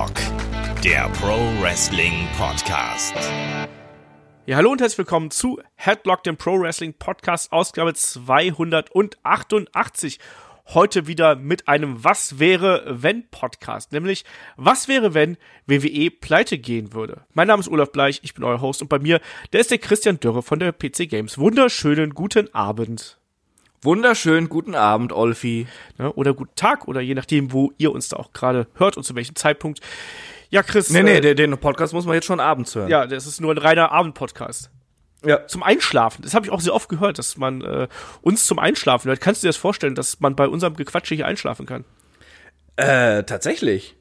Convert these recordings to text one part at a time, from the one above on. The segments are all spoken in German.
Headlock, der Pro Wrestling Podcast. Ja, hallo und herzlich willkommen zu Headlock, dem Pro Wrestling Podcast, Ausgabe 288. Heute wieder mit einem Was wäre, wenn Podcast, nämlich Was wäre, wenn WWE pleite gehen würde. Mein Name ist Olaf Bleich, ich bin euer Host und bei mir, der ist der Christian Dürre von der PC Games. Wunderschönen guten Abend. Wunderschönen guten Abend, Olfi. Ne, oder guten Tag oder je nachdem, wo ihr uns da auch gerade hört und zu welchem Zeitpunkt. Ja, Chris. Nee, nee, äh, den, den Podcast muss man jetzt schon abends hören. Ja, das ist nur ein reiner Abendpodcast. Ja. Zum Einschlafen. Das habe ich auch sehr oft gehört, dass man äh, uns zum Einschlafen hört. Kannst du dir das vorstellen, dass man bei unserem Gequatsche hier einschlafen kann? Äh, tatsächlich.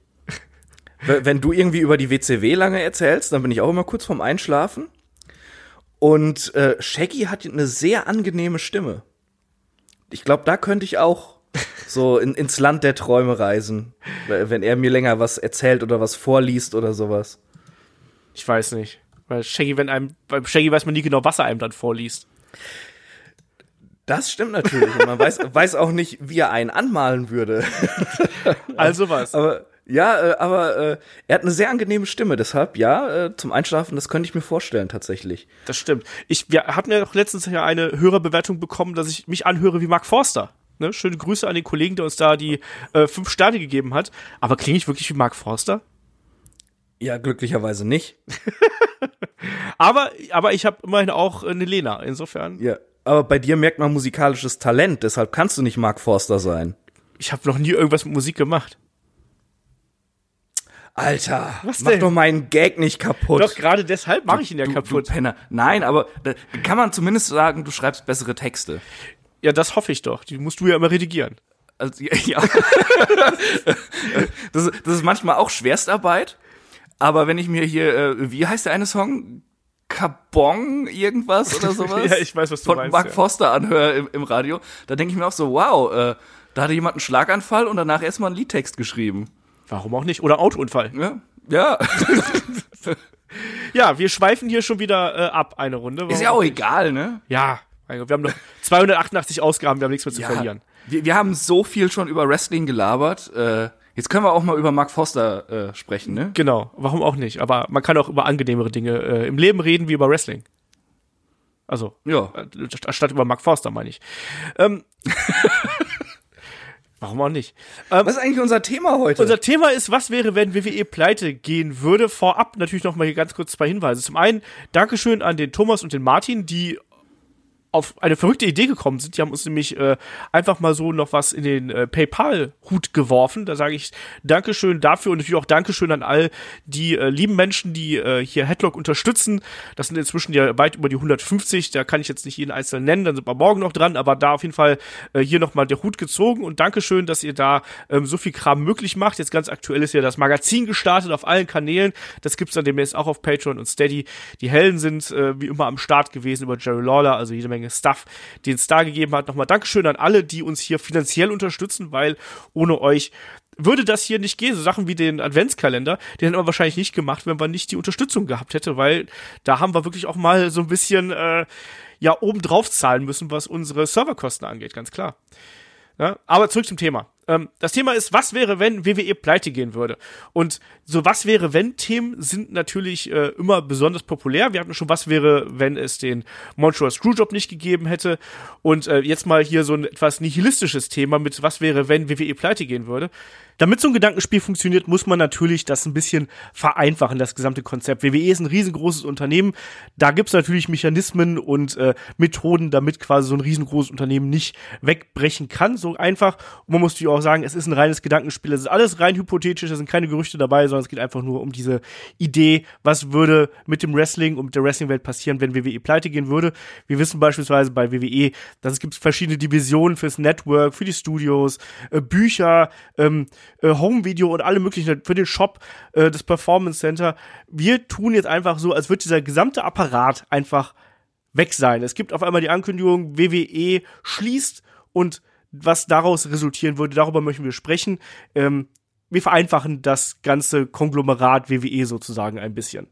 Wenn du irgendwie über die WCW lange erzählst, dann bin ich auch immer kurz vorm Einschlafen. Und äh, Shaggy hat eine sehr angenehme Stimme. Ich glaube, da könnte ich auch so in, ins Land der Träume reisen, wenn er mir länger was erzählt oder was vorliest oder sowas. Ich weiß nicht. Weil Shaggy, wenn einem, beim Shaggy weiß man nie genau, was er einem dann vorliest. Das stimmt natürlich. Und man weiß, weiß auch nicht, wie er einen anmalen würde. Also was. Aber ja, äh, aber äh, er hat eine sehr angenehme Stimme, deshalb ja, äh, zum Einschlafen, das könnte ich mir vorstellen tatsächlich. Das stimmt. Ich, wir hatten ja auch letztens ja eine Hörerbewertung bekommen, dass ich mich anhöre wie Mark Forster. Ne? Schöne Grüße an den Kollegen, der uns da die äh, fünf Sterne gegeben hat. Aber klinge ich wirklich wie Mark Forster? Ja, glücklicherweise nicht. aber, aber ich habe immerhin auch eine Lena, insofern. Ja, aber bei dir merkt man musikalisches Talent, deshalb kannst du nicht Mark Forster sein. Ich habe noch nie irgendwas mit Musik gemacht. Alter, Was mach doch meinen Gag nicht kaputt. Doch, gerade deshalb mache ich ihn ja du, kaputt. Du Penner. Nein, aber da kann man zumindest sagen, du schreibst bessere Texte. Ja, das hoffe ich doch. Die musst du ja immer redigieren. Also, ja. das, das ist manchmal auch Schwerstarbeit. Aber wenn ich mir hier, äh, wie heißt der eine Song? Kabong irgendwas oder sowas? ja, ich weiß, was du von meinst. Mark ja. Foster anhöre im, im Radio, da denke ich mir auch so, wow, äh, da hatte jemand einen Schlaganfall und danach erstmal einen Liedtext geschrieben. Warum auch nicht? Oder Autounfall. Ja. Ja. ja, wir schweifen hier schon wieder äh, ab eine Runde. Warum Ist ja auch egal, ne? Ja, wir haben noch 288 Ausgaben, wir haben nichts mehr zu ja, verlieren. Wir, wir haben so viel schon über Wrestling gelabert. Äh, jetzt können wir auch mal über Mark Foster äh, sprechen, ne? Genau, warum auch nicht? Aber man kann auch über angenehmere Dinge äh, im Leben reden wie über Wrestling. Also, ja. Äh, statt über Mark Foster, meine ich. Ähm, Warum auch nicht? Ähm, was ist eigentlich unser Thema heute? Unser Thema ist, was wäre, wenn WWE pleite gehen würde? Vorab natürlich noch mal hier ganz kurz zwei Hinweise. Zum einen, Dankeschön an den Thomas und den Martin, die auf eine verrückte Idee gekommen sind. Die haben uns nämlich äh, einfach mal so noch was in den äh, PayPal-Hut geworfen. Da sage ich Dankeschön dafür und natürlich auch Dankeschön an all die äh, lieben Menschen, die äh, hier Headlock unterstützen. Das sind inzwischen ja weit über die 150. Da kann ich jetzt nicht jeden einzelnen nennen, dann sind wir morgen noch dran, aber da auf jeden Fall äh, hier nochmal der Hut gezogen und Dankeschön, dass ihr da ähm, so viel Kram möglich macht. Jetzt ganz aktuell ist ja das Magazin gestartet auf allen Kanälen. Das gibt's dann demnächst auch auf Patreon und Steady. Die Helden sind äh, wie immer am Start gewesen über Jerry Lawler, also jede Menge Menge Stuff, den es da gegeben hat. Nochmal Dankeschön an alle, die uns hier finanziell unterstützen, weil ohne euch würde das hier nicht gehen. So Sachen wie den Adventskalender, den hätten wir wahrscheinlich nicht gemacht, wenn wir nicht die Unterstützung gehabt hätte, weil da haben wir wirklich auch mal so ein bisschen äh, ja obendrauf zahlen müssen, was unsere Serverkosten angeht, ganz klar. Ja, aber zurück zum Thema. Ähm, das Thema ist, was wäre, wenn WWE pleite gehen würde? Und so was wäre, wenn Themen sind natürlich äh, immer besonders populär. Wir hatten schon, was wäre, wenn es den Montreal Screwjob nicht gegeben hätte. Und äh, jetzt mal hier so ein etwas nihilistisches Thema mit, was wäre, wenn WWE pleite gehen würde. Damit so ein Gedankenspiel funktioniert, muss man natürlich das ein bisschen vereinfachen, das gesamte Konzept. WWE ist ein riesengroßes Unternehmen. Da gibt's natürlich Mechanismen und äh, Methoden, damit quasi so ein riesengroßes Unternehmen nicht wegbrechen kann. So einfach. Und man muss natürlich auch sagen, es ist ein reines Gedankenspiel. Es ist alles rein hypothetisch, es sind keine Gerüchte dabei, sondern es geht einfach nur um diese Idee, was würde mit dem Wrestling und mit der Wrestling-Welt passieren, wenn WWE pleite gehen würde. Wir wissen beispielsweise bei WWE, dass es gibt verschiedene Divisionen fürs Network, für die Studios, äh, Bücher, ähm, äh, Home-Video und alle möglichen für den Shop, äh, das Performance Center. Wir tun jetzt einfach so, als würde dieser gesamte Apparat einfach weg sein. Es gibt auf einmal die Ankündigung, WWE schließt und was daraus resultieren würde, darüber möchten wir sprechen. Ähm, wir vereinfachen das ganze Konglomerat WWE sozusagen ein bisschen.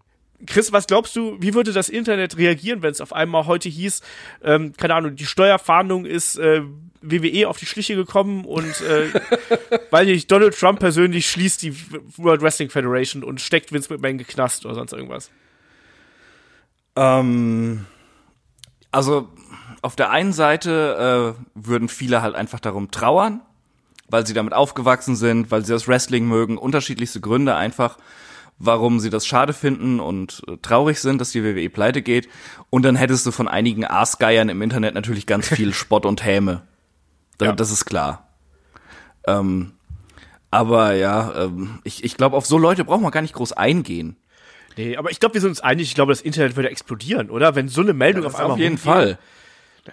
Chris, was glaubst du, wie würde das Internet reagieren, wenn es auf einmal heute hieß, ähm, keine Ahnung, die Steuerfahndung ist äh, WWE auf die Schliche gekommen und äh, weil nicht Donald Trump persönlich schließt die World Wrestling Federation und steckt Vince McMahon geknast oder sonst irgendwas? Ähm, also auf der einen Seite äh, würden viele halt einfach darum trauern, weil sie damit aufgewachsen sind, weil sie das Wrestling mögen, unterschiedlichste Gründe einfach, warum sie das schade finden und äh, traurig sind, dass die WWE pleite geht. Und dann hättest du von einigen Aasgeiern im Internet natürlich ganz viel Spott und Häme. Da, Ja. Das ist klar. Ähm, aber ja, ähm, ich, ich glaube, auf so Leute braucht man gar nicht groß eingehen. Nee, aber ich glaube, wir sind uns einig, ich glaube, das Internet würde explodieren, oder? Wenn so eine Meldung auf einmal auf jeden rumgeht, Fall.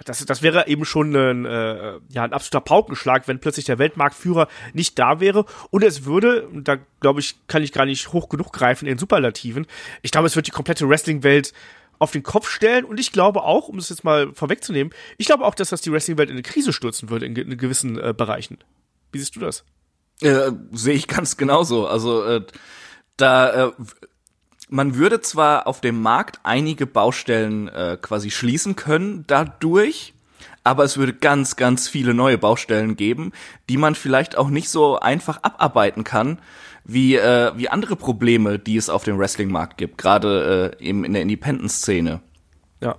Das, das wäre eben schon ein, äh, ja, ein absoluter Paukenschlag, wenn plötzlich der Weltmarktführer nicht da wäre. Und es würde, da glaube ich, kann ich gar nicht hoch genug greifen in Superlativen, ich glaube, es wird die komplette Wrestling-Welt auf den Kopf stellen. Und ich glaube auch, um es jetzt mal vorwegzunehmen, ich glaube auch, dass das die Wrestling-Welt in eine Krise stürzen würde in, in gewissen äh, Bereichen. Wie siehst du das? Äh, Sehe ich ganz genauso. Also äh, da äh, man würde zwar auf dem Markt einige Baustellen äh, quasi schließen können dadurch, aber es würde ganz, ganz viele neue Baustellen geben, die man vielleicht auch nicht so einfach abarbeiten kann, wie, äh, wie andere Probleme, die es auf dem Wrestling-Markt gibt, gerade äh, eben in der Independent-Szene. Ja.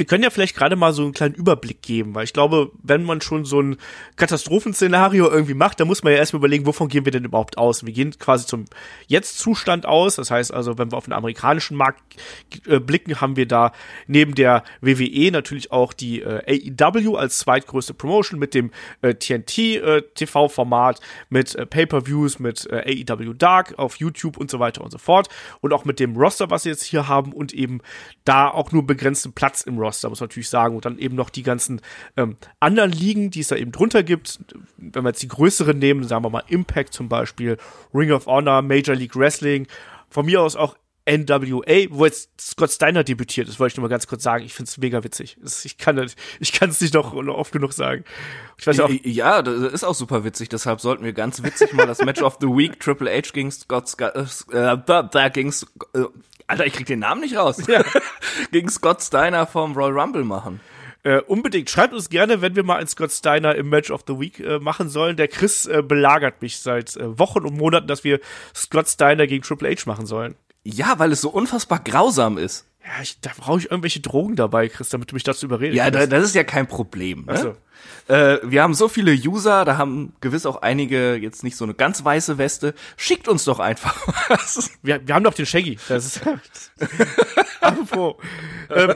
Wir können ja vielleicht gerade mal so einen kleinen Überblick geben, weil ich glaube, wenn man schon so ein Katastrophenszenario irgendwie macht, dann muss man ja erstmal überlegen, wovon gehen wir denn überhaupt aus? Wir gehen quasi zum Jetzt-Zustand aus. Das heißt also, wenn wir auf den amerikanischen Markt äh, blicken, haben wir da neben der WWE natürlich auch die äh, AEW als zweitgrößte Promotion mit dem äh, TNT äh, mit äh, Pay-per-Views, mit äh, AEW Dark auf YouTube und so weiter und so fort. Und auch mit dem Roster, was sie jetzt hier haben und eben da auch nur begrenzten Platz im Roster, muss man natürlich sagen. Und dann eben noch die ganzen ähm, anderen Ligen, die es da eben drunter gibt. Wenn wir jetzt die größeren nehmen, sagen wir mal Impact zum Beispiel, Ring of Honor, Major League Wrestling, von mir aus auch NWA, wo jetzt Scott Steiner debütiert ist, wollte ich nur mal ganz kurz sagen. Ich finde es mega witzig. Es- Ich kann das- ich es nicht noch noch oft genug sagen. Ich weiß ja auch, Ja, das ist auch super witzig, deshalb sollten wir ganz witzig mal das Match of the Week Triple H gegen Scott Sc- äh, da, da gegen äh, Alter, ich krieg den Namen nicht raus. gegen Scott Steiner vom Royal Rumble machen. Äh, unbedingt. Schreibt uns gerne, wenn wir mal einen Scott Steiner im Match of the Week äh, machen sollen. Der Chris äh, belagert mich seit äh, Wochen und Monaten, dass wir Scott Steiner gegen Triple H machen sollen. Ja, weil es so unfassbar grausam ist. Ja, ich, da brauche ich irgendwelche Drogen dabei, Chris, damit du mich dazu überredest. Ja, da, das ist ja kein Problem. Ne? Also. Äh, wir haben so viele User, da haben gewiss auch einige jetzt nicht so eine ganz weiße Weste. Schickt uns doch einfach was. wir, wir haben doch den Shaggy. Das ist. Apropos. ähm,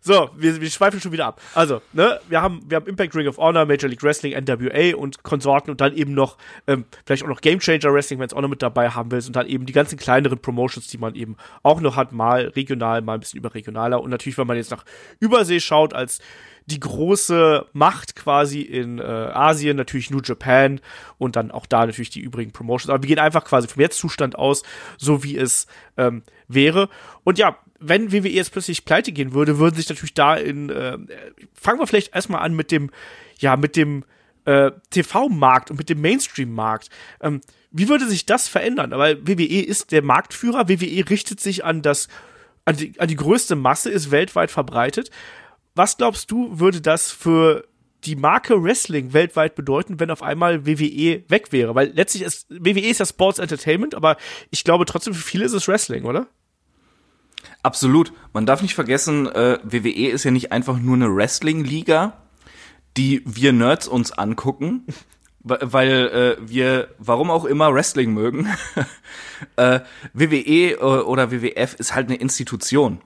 so, wir, wir schweifen schon wieder ab. Also, ne, wir haben, wir haben Impact Ring of Honor, Major League Wrestling, NWA und Konsorten und dann eben noch, ähm, vielleicht auch noch Game Changer Wrestling, wenn es auch noch mit dabei haben willst und dann eben die ganzen kleineren Promotions, die man eben auch noch hat, mal regional, mal ein bisschen überregionaler und natürlich, wenn man jetzt nach Übersee schaut, als die große Macht quasi in äh, Asien, natürlich New Japan und dann auch da natürlich die übrigen Promotions. Aber wir gehen einfach quasi vom Jetzt-Zustand aus, so wie es ähm, wäre. Und ja, wenn WWE jetzt plötzlich pleite gehen würde, würden sich natürlich da in, äh, fangen wir vielleicht erstmal an mit dem, ja, mit dem äh, TV-Markt und mit dem Mainstream-Markt. Ähm, wie würde sich das verändern? Weil WWE ist der Marktführer, WWE richtet sich an das, an die, an die größte Masse, ist weltweit verbreitet. Was glaubst du, würde das für die Marke Wrestling weltweit bedeuten, wenn auf einmal WWE weg wäre? Weil letztlich ist WWE ist ja Sports Entertainment, aber ich glaube trotzdem für viele ist es Wrestling, oder? Absolut. Man darf nicht vergessen, äh, WWE ist ja nicht einfach nur eine Wrestling-Liga, die wir Nerds uns angucken, weil äh, wir, warum auch immer, Wrestling mögen. äh, WWE äh, oder WWF ist halt eine Institution.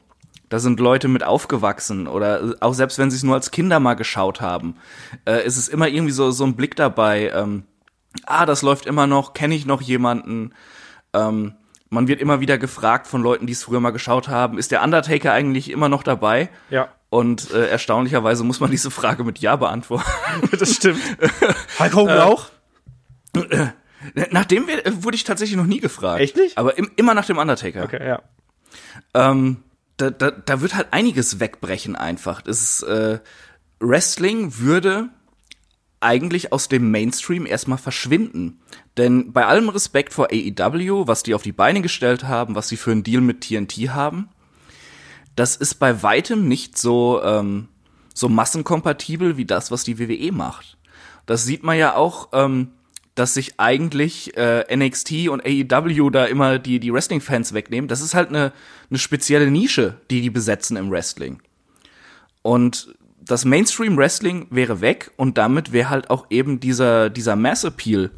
Da sind Leute mit aufgewachsen oder äh, auch selbst wenn sie es nur als Kinder mal geschaut haben, äh, ist es immer irgendwie so, so ein Blick dabei, ähm, ah, das läuft immer noch, kenne ich noch jemanden, ähm, man wird immer wieder gefragt von Leuten, die es früher mal geschaut haben, ist der Undertaker eigentlich immer noch dabei? Ja. Und äh, erstaunlicherweise muss man diese Frage mit Ja beantworten. Das stimmt. Hulk Hogan auch? Nach dem wir- äh, wurde ich tatsächlich noch nie gefragt. Echt nicht? Aber im, immer nach dem Undertaker. Okay, ja. Ähm, da, da, da wird halt einiges wegbrechen einfach. Das ist, äh, Wrestling würde eigentlich aus dem Mainstream erstmal verschwinden. Denn bei allem Respekt vor AEW, was die auf die Beine gestellt haben, was sie für einen Deal mit TNT haben, das ist bei weitem nicht so, ähm, so massenkompatibel wie das, was die WWE macht. Das sieht man ja auch, ähm, dass sich eigentlich äh, NXT und AEW da immer die, die Wrestling-Fans wegnehmen. Das ist halt eine, eine spezielle Nische, die die besetzen im Wrestling. Und das Mainstream-Wrestling wäre weg und damit wäre halt auch eben dieser, dieser Mass-Appeal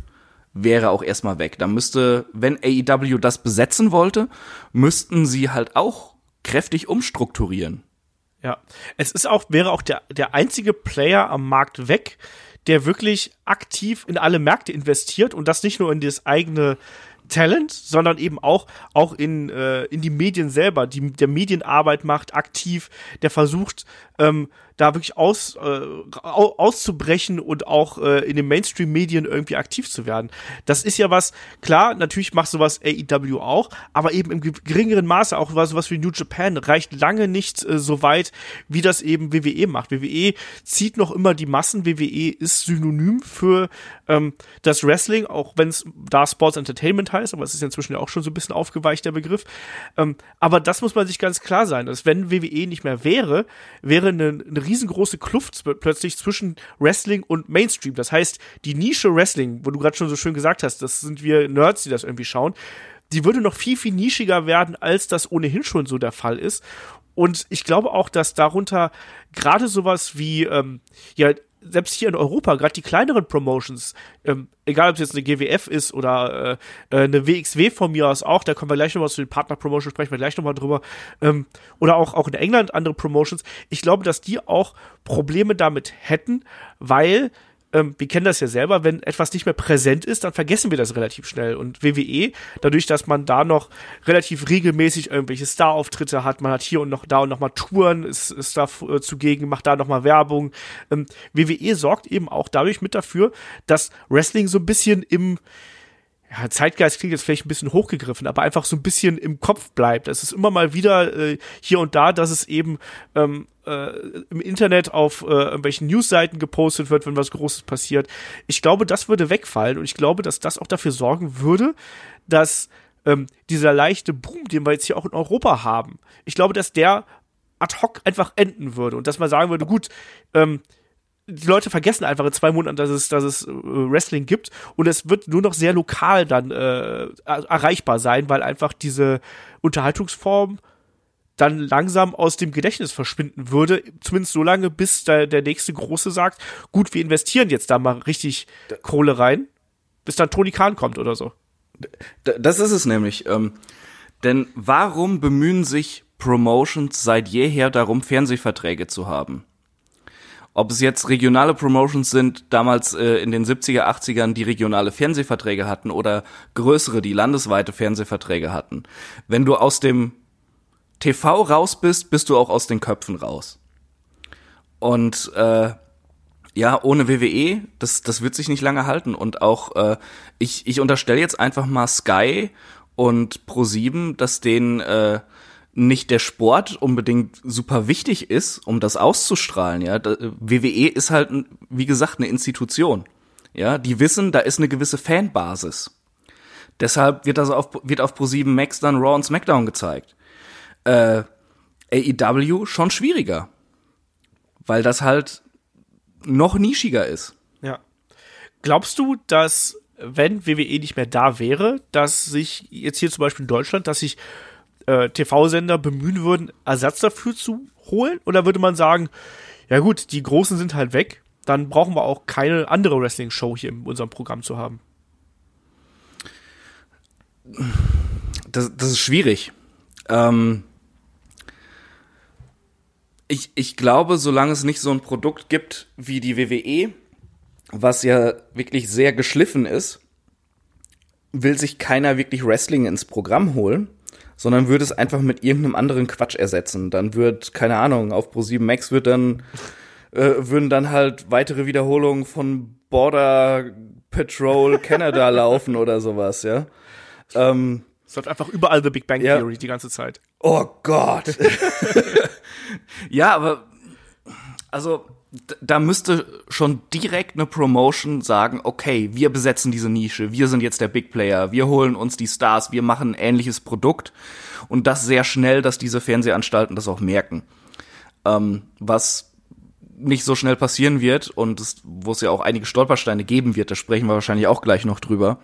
wäre auch erstmal weg. Da müsste, wenn AEW das besetzen wollte, müssten sie halt auch kräftig umstrukturieren. Ja, es ist auch, wäre auch der, der einzige Player am Markt weg, der wirklich aktiv in alle Märkte investiert und das nicht nur in das eigene Talent, sondern eben auch, auch in, äh, in die Medien selber, die der Medienarbeit macht, aktiv, der versucht, ähm, da wirklich aus, äh, auszubrechen und auch äh, in den Mainstream-Medien irgendwie aktiv zu werden. Das ist ja was, klar, natürlich macht sowas AEW auch, aber eben im geringeren Maße auch was, was wie New Japan reicht lange nicht äh, so weit, wie das eben WWE macht. WWE zieht noch immer die Massen, WWE ist synonym für ähm, das Wrestling, auch wenn es da Sports Entertainment heißt, aber es ist inzwischen ja auch schon so ein bisschen aufgeweicht, der Begriff. Ähm, aber das muss man sich ganz klar sein, dass wenn WWE nicht mehr wäre, wäre eine, eine riesengroße Kluft plötzlich zwischen Wrestling und Mainstream. Das heißt, die Nische Wrestling, wo du gerade schon so schön gesagt hast, das sind wir Nerds, die das irgendwie schauen, die würde noch viel, viel nischiger werden, als das ohnehin schon so der Fall ist. Und ich glaube auch, dass darunter gerade sowas wie, ähm, ja, selbst hier in Europa, gerade die kleineren Promotions, ähm, egal ob es jetzt eine GWF ist oder äh, äh eine WXW von mir aus auch, da kommen wir gleich nochmal zu den Partner-Promotions, sprechen wir gleich nochmal drüber, ähm, oder auch, auch in England andere Promotions, ich glaube, dass die auch Probleme damit hätten, weil ähm, wir kennen das ja selber, wenn etwas nicht mehr präsent ist, dann vergessen wir das relativ schnell. Und WWE, dadurch, dass man da noch relativ regelmäßig irgendwelche Star-Auftritte hat, man hat hier und noch da und noch mal Touren, ist, ist da äh, zugegen, macht da noch mal Werbung. Ähm, WWE sorgt eben auch dadurch mit dafür, dass Wrestling so ein bisschen im ja, Zeitgeist klingt jetzt vielleicht ein bisschen hochgegriffen, aber einfach so ein bisschen im Kopf bleibt. Es ist immer mal wieder äh, hier und da, dass es eben ähm, äh, im Internet auf äh, irgendwelchen Newsseiten gepostet wird, wenn was Großes passiert. Ich glaube, das würde wegfallen und ich glaube, dass das auch dafür sorgen würde, dass ähm, dieser leichte Boom, den wir jetzt hier auch in Europa haben, ich glaube, dass der ad hoc einfach enden würde und dass man sagen würde, gut, ähm, die Leute vergessen einfach in zwei Monaten, dass es, dass es äh, Wrestling gibt und es wird nur noch sehr lokal dann äh, erreichbar sein, weil einfach diese Unterhaltungsform dann langsam aus dem Gedächtnis verschwinden würde, zumindest so lange, bis da der nächste Große sagt, gut, wir investieren jetzt da mal richtig Kohle rein, bis dann Tony Khan kommt oder so. Das ist es nämlich. Ähm, denn warum bemühen sich Promotions seit jeher darum, Fernsehverträge zu haben? Ob es jetzt regionale Promotions sind, damals äh, in den 70er, 80ern, die regionale Fernsehverträge hatten oder größere, die landesweite Fernsehverträge hatten. Wenn du aus dem TV raus bist, bist du auch aus den Köpfen raus. Und äh, ja, ohne WWE, das, das wird sich nicht lange halten. Und auch, äh, ich, ich unterstelle jetzt einfach mal Sky und Pro7, dass denen äh, nicht der Sport unbedingt super wichtig ist, um das auszustrahlen, ja. WWE ist halt, wie gesagt, eine Institution. Ja, die wissen, da ist eine gewisse Fanbasis. Deshalb wird das auf, wird auf Pro7 Max dann Raw und SmackDown gezeigt. Äh, AEW schon schwieriger. Weil das halt noch nischiger ist. Ja. Glaubst du, dass, wenn WWE nicht mehr da wäre, dass sich jetzt hier zum Beispiel in Deutschland, dass sich äh, TV-Sender bemühen würden, Ersatz dafür zu holen? Oder würde man sagen, ja gut, die Großen sind halt weg, dann brauchen wir auch keine andere Wrestling-Show hier in unserem Programm zu haben? Das, das ist schwierig. Ähm, ich, ich glaube, solange es nicht so ein Produkt gibt wie die WWE, was ja wirklich sehr geschliffen ist, will sich keiner wirklich Wrestling ins Programm holen sondern würde es einfach mit irgendeinem anderen Quatsch ersetzen. Dann wird, keine Ahnung, auf Pro7 Max wird dann, äh, würden dann halt weitere Wiederholungen von Border Patrol Canada laufen oder sowas, ja. Ähm, es läuft einfach überall The Big Bang Theory ja. die ganze Zeit. Oh Gott. ja, aber Also da müsste schon direkt eine Promotion sagen, okay, wir besetzen diese Nische, wir sind jetzt der Big Player, wir holen uns die Stars, wir machen ein ähnliches Produkt und das sehr schnell, dass diese Fernsehanstalten das auch merken. Ähm, was nicht so schnell passieren wird und es, wo es ja auch einige Stolpersteine geben wird, da sprechen wir wahrscheinlich auch gleich noch drüber.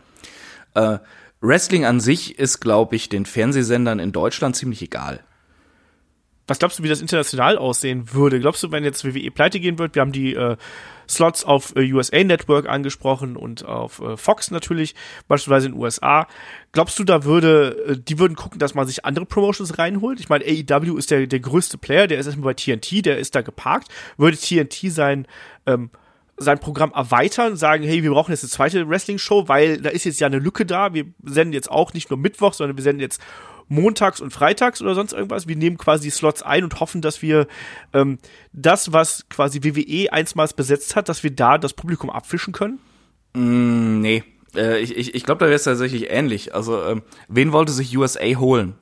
Äh, Wrestling an sich ist, glaube ich, den Fernsehsendern in Deutschland ziemlich egal. Was glaubst du, wie das international aussehen würde? Glaubst du, wenn jetzt WWE pleite gehen wird, wir haben die äh, Slots auf äh, USA Network angesprochen und auf äh, Fox natürlich, beispielsweise in den USA. Glaubst du, da würde, äh, die würden gucken, dass man sich andere Promotions reinholt? Ich meine, AEW ist der, der größte Player, der ist erstmal bei TNT, der ist da geparkt. Würde TNT sein, ähm, sein Programm erweitern, sagen, hey, wir brauchen jetzt eine zweite Wrestling-Show, weil da ist jetzt ja eine Lücke da. Wir senden jetzt auch nicht nur Mittwoch, sondern wir senden jetzt montags und freitags oder sonst irgendwas. Wir nehmen quasi die Slots ein und hoffen, dass wir ähm, das, was quasi WWE einstmals besetzt hat, dass wir da das Publikum abfischen können? Mm, nee. Äh, ich ich, ich glaube, da wäre es tatsächlich ähnlich. Also, ähm, wen wollte sich USA holen?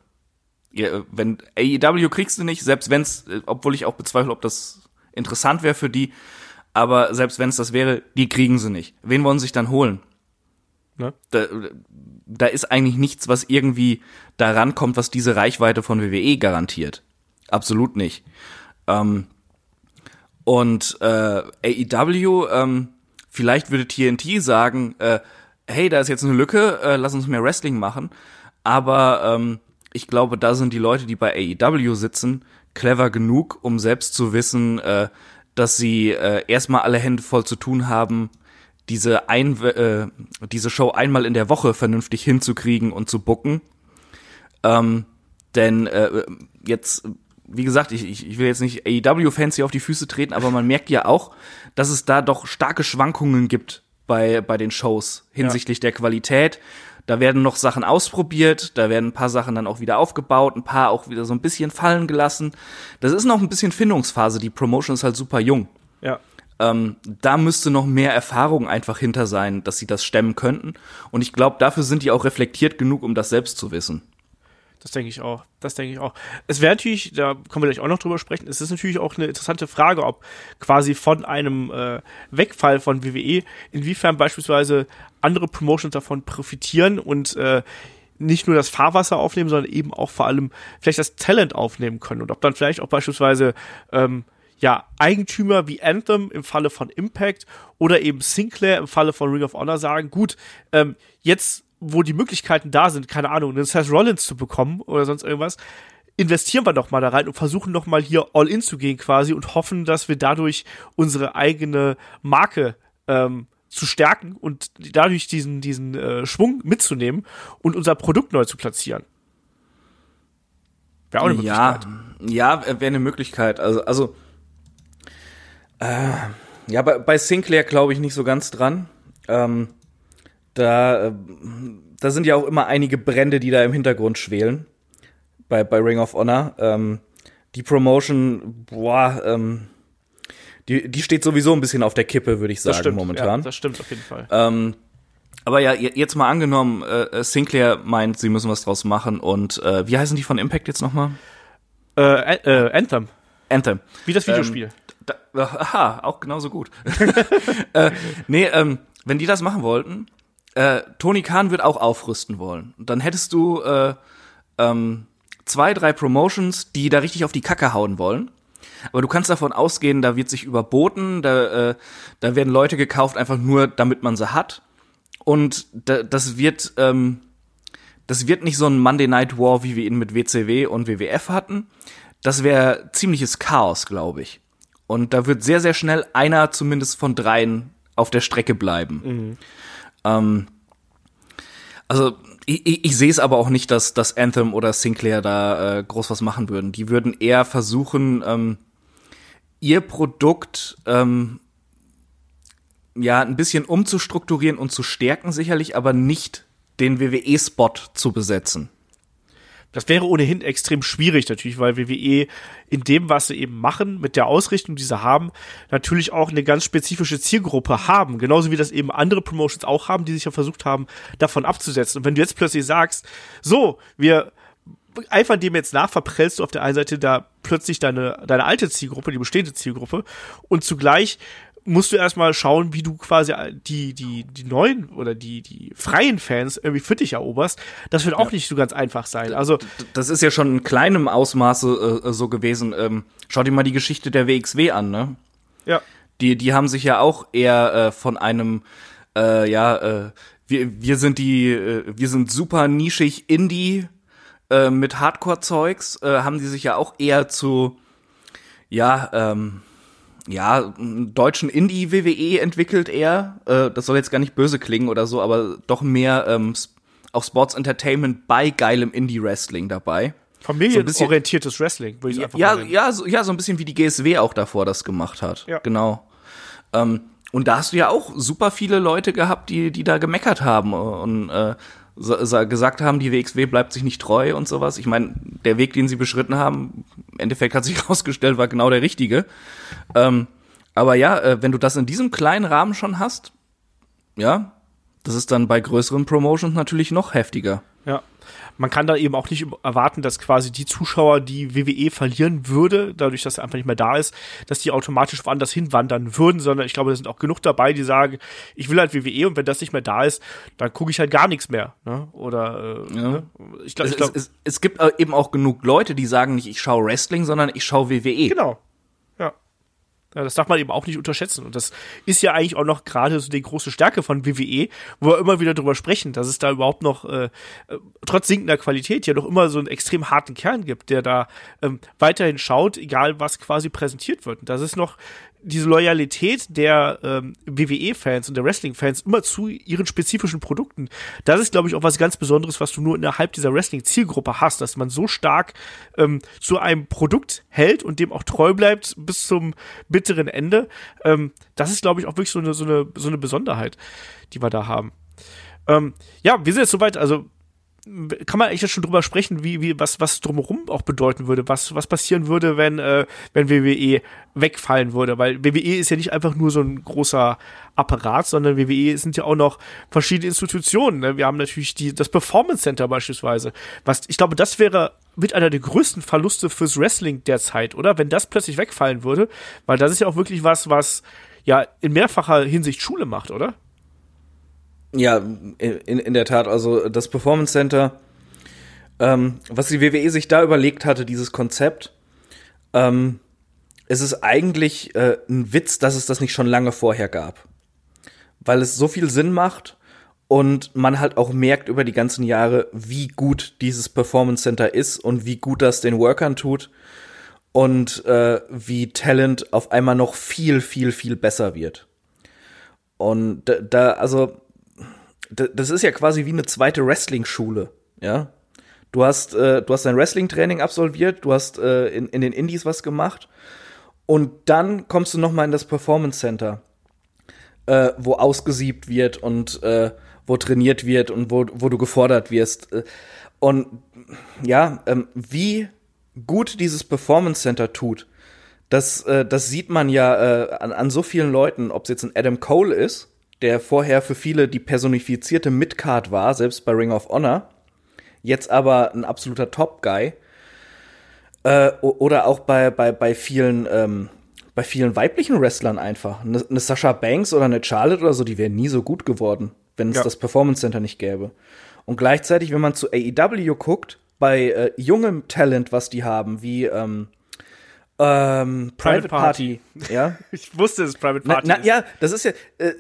Ja, wenn AEW kriegst du nicht, selbst wenn's, äh, obwohl ich auch bezweifle, ob das interessant wäre für die, aber selbst wenn es das wäre, die kriegen sie nicht. Wen wollen sie sich dann holen? Ne? Da, da ist eigentlich nichts, was irgendwie daran kommt, was diese Reichweite von WWE garantiert. Absolut nicht. Ähm, und äh, AEW, ähm, vielleicht würde TNT sagen, äh, hey, da ist jetzt eine Lücke, äh, lass uns mehr Wrestling machen. Aber ähm, ich glaube, da sind die Leute, die bei AEW sitzen, clever genug, um selbst zu wissen, äh, dass sie äh, erstmal alle Hände voll zu tun haben, diese, ein, äh, diese Show einmal in der Woche vernünftig hinzukriegen und zu bucken. Ähm, denn äh, jetzt, wie gesagt, ich, ich will jetzt nicht AEW-Fans hier auf die Füße treten, aber man merkt ja auch, dass es da doch starke Schwankungen gibt bei, bei den Shows hinsichtlich ja. der Qualität. Da werden noch Sachen ausprobiert, da werden ein paar Sachen dann auch wieder aufgebaut, ein paar auch wieder so ein bisschen fallen gelassen. Das ist noch ein bisschen Findungsphase. Die Promotion ist halt super jung. Ja. Ähm, da müsste noch mehr Erfahrung einfach hinter sein, dass sie das stemmen könnten. Und ich glaube, dafür sind die auch reflektiert genug, um das selbst zu wissen. Das denke ich auch. Das denke ich auch. Es wäre natürlich, da kommen wir gleich auch noch drüber sprechen, es ist natürlich auch eine interessante Frage, ob quasi von einem äh, Wegfall von WWE, inwiefern beispielsweise andere Promotions davon profitieren und äh, nicht nur das Fahrwasser aufnehmen, sondern eben auch vor allem vielleicht das Talent aufnehmen können. Und ob dann vielleicht auch beispielsweise ähm, ja, Eigentümer wie Anthem im Falle von Impact oder eben Sinclair im Falle von Ring of Honor sagen, gut, ähm, jetzt, wo die Möglichkeiten da sind, keine Ahnung, einen Seth Rollins zu bekommen oder sonst irgendwas, investieren wir doch mal da rein und versuchen noch mal hier all in zu gehen quasi und hoffen, dass wir dadurch unsere eigene Marke ähm, zu stärken und dadurch diesen, diesen äh, Schwung mitzunehmen und unser Produkt neu zu platzieren. Wäre auch eine Möglichkeit. Ja, ja wäre eine Möglichkeit. Also, also äh, ja, bei, bei Sinclair glaube ich nicht so ganz dran. Ähm, da, äh, da sind ja auch immer einige Brände, die da im Hintergrund schwelen. Bei, bei Ring of Honor. Ähm, die Promotion, boah, ähm, die, die steht sowieso ein bisschen auf der Kippe, würde ich sagen, das stimmt, momentan. Ja, das stimmt auf jeden Fall. Ähm, aber ja, jetzt mal angenommen, äh, äh, Sinclair meint, sie müssen was draus machen und äh, wie heißen die von Impact jetzt nochmal? Äh, äh, Anthem. Anthem. Wie das Videospiel. Ähm, aha, auch genauso gut. äh, nee, ähm, wenn die das machen wollten, äh, Tony Khan wird auch aufrüsten wollen. Dann hättest du äh, ähm, zwei, drei Promotions, die da richtig auf die Kacke hauen wollen. Aber du kannst davon ausgehen, da wird sich überboten, da, äh, da werden Leute gekauft, einfach nur, damit man sie hat. Und da, das wird, ähm, das wird nicht so ein Monday Night War, wie wir ihn mit WCW und WWF hatten. Das wäre ziemliches Chaos, glaube ich. Und da wird sehr, sehr schnell einer zumindest von dreien auf der Strecke bleiben. Mhm. Ähm, also ich, ich, ich sehe es aber auch nicht, dass, dass Anthem oder Sinclair da äh, groß was machen würden. Die würden eher versuchen, ähm, ihr Produkt ähm, ja ein bisschen umzustrukturieren und zu stärken, sicherlich, aber nicht den WWE-Spot zu besetzen. Das wäre ohnehin extrem schwierig natürlich, weil WWE in dem, was sie eben machen, mit der Ausrichtung, die sie haben, natürlich auch eine ganz spezifische Zielgruppe haben. Genauso wie das eben andere Promotions auch haben, die sich ja versucht haben, davon abzusetzen. Und wenn du jetzt plötzlich sagst, so, wir einfach dem jetzt nach, verprellst du auf der einen Seite da plötzlich deine, deine alte Zielgruppe, die bestehende Zielgruppe und zugleich musst du erstmal schauen, wie du quasi die, die, die neuen oder die, die freien Fans irgendwie für dich eroberst. Das wird auch ja. nicht so ganz einfach sein. Also. Das ist ja schon in kleinem Ausmaße äh, so gewesen. Ähm, schau dir mal die Geschichte der WXW an, ne? Ja. Die, die haben sich ja auch eher äh, von einem, äh, ja, äh, wir, wir sind die, äh, wir sind super nischig Indie äh, mit Hardcore-Zeugs, äh, haben die sich ja auch eher zu, ja, ähm, ja, deutschen Indie-WWE entwickelt er. Äh, das soll jetzt gar nicht böse klingen oder so, aber doch mehr ähm, auch Sports Entertainment bei geilem Indie-Wrestling dabei. Familienorientiertes so Wrestling, würde ich einfach ja, mal ja, so, ja, so ein bisschen wie die GSW auch davor das gemacht hat. Ja. Genau. Ähm, und da hast du ja auch super viele Leute gehabt, die, die da gemeckert haben und äh, gesagt haben, die WXW bleibt sich nicht treu und sowas. Ich meine, der Weg, den sie beschritten haben, im Endeffekt hat sich herausgestellt, war genau der richtige. Ähm, aber ja, äh, wenn du das in diesem kleinen Rahmen schon hast, ja, das ist dann bei größeren Promotions natürlich noch heftiger. Ja man kann da eben auch nicht erwarten, dass quasi die Zuschauer, die WWE verlieren würde, dadurch, dass er einfach nicht mehr da ist, dass die automatisch woanders hinwandern würden, sondern ich glaube, da sind auch genug dabei, die sagen, ich will halt WWE und wenn das nicht mehr da ist, dann gucke ich halt gar nichts mehr. Ne? Oder äh, ja. ne? ich glaube, es, es, es, gibt eben auch genug Leute, die sagen nicht, ich schaue Wrestling, sondern ich schaue WWE. Genau. Das darf man eben auch nicht unterschätzen. Und das ist ja eigentlich auch noch gerade so die große Stärke von WWE, wo wir immer wieder drüber sprechen, dass es da überhaupt noch, äh, äh, trotz sinkender Qualität, ja noch immer so einen extrem harten Kern gibt, der da ähm, weiterhin schaut, egal was quasi präsentiert wird. Und das ist noch diese Loyalität der ähm, WWE-Fans und der Wrestling-Fans immer zu ihren spezifischen Produkten, das ist, glaube ich, auch was ganz Besonderes, was du nur innerhalb dieser Wrestling-Zielgruppe hast, dass man so stark ähm, zu einem Produkt hält und dem auch treu bleibt bis zum bitteren Ende. Ähm, das ist, glaube ich, auch wirklich so eine, so eine, so eine Besonderheit, die wir da haben. Ähm, ja, wir sind jetzt soweit, also kann man eigentlich schon drüber sprechen, wie, wie, was, was drumherum auch bedeuten würde, was, was passieren würde, wenn, äh, wenn WWE wegfallen würde, weil WWE ist ja nicht einfach nur so ein großer Apparat, sondern WWE sind ja auch noch verschiedene Institutionen. Ne? Wir haben natürlich die, das Performance Center beispielsweise. Was, ich glaube, das wäre mit einer der größten Verluste fürs Wrestling derzeit, oder? Wenn das plötzlich wegfallen würde, weil das ist ja auch wirklich was, was ja in mehrfacher Hinsicht Schule macht, oder? Ja, in, in der Tat. Also das Performance Center, ähm, was die WWE sich da überlegt hatte, dieses Konzept, ähm, es ist eigentlich äh, ein Witz, dass es das nicht schon lange vorher gab. Weil es so viel Sinn macht und man halt auch merkt über die ganzen Jahre, wie gut dieses Performance Center ist und wie gut das den Workern tut und äh, wie Talent auf einmal noch viel, viel, viel besser wird. Und da, also das ist ja quasi wie eine zweite Wrestling-Schule, ja. Du hast, äh, du hast dein Wrestling-Training absolviert, du hast äh, in, in den Indies was gemacht und dann kommst du noch mal in das Performance Center, äh, wo ausgesiebt wird und äh, wo trainiert wird und wo, wo du gefordert wirst. Äh, und ja, ähm, wie gut dieses Performance Center tut, das, äh, das sieht man ja an, an so vielen Leuten, ob es jetzt ein Adam Cole ist, der vorher für viele die personifizierte Midcard war, selbst bei Ring of Honor, jetzt aber ein absoluter Top-Guy. Äh, oder auch bei, bei, bei vielen, ähm, bei vielen weiblichen Wrestlern einfach. Eine, eine Sasha Banks oder eine Charlotte oder so, die wären nie so gut geworden, wenn es ja. das Performance Center nicht gäbe. Und gleichzeitig, wenn man zu AEW guckt, bei äh, jungem Talent, was die haben, wie ähm, ähm, Private, Private Party. Party. Ja. ich wusste es, Private Party. Na, na, ja, das ist ja, äh,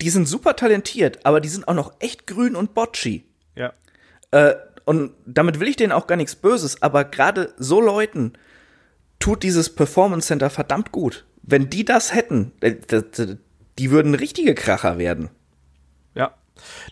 die sind super talentiert, aber die sind auch noch echt grün und botchy. Ja. Äh, und damit will ich denen auch gar nichts Böses, aber gerade so Leuten tut dieses Performance Center verdammt gut. Wenn die das hätten, äh, die würden richtige Kracher werden. Ja.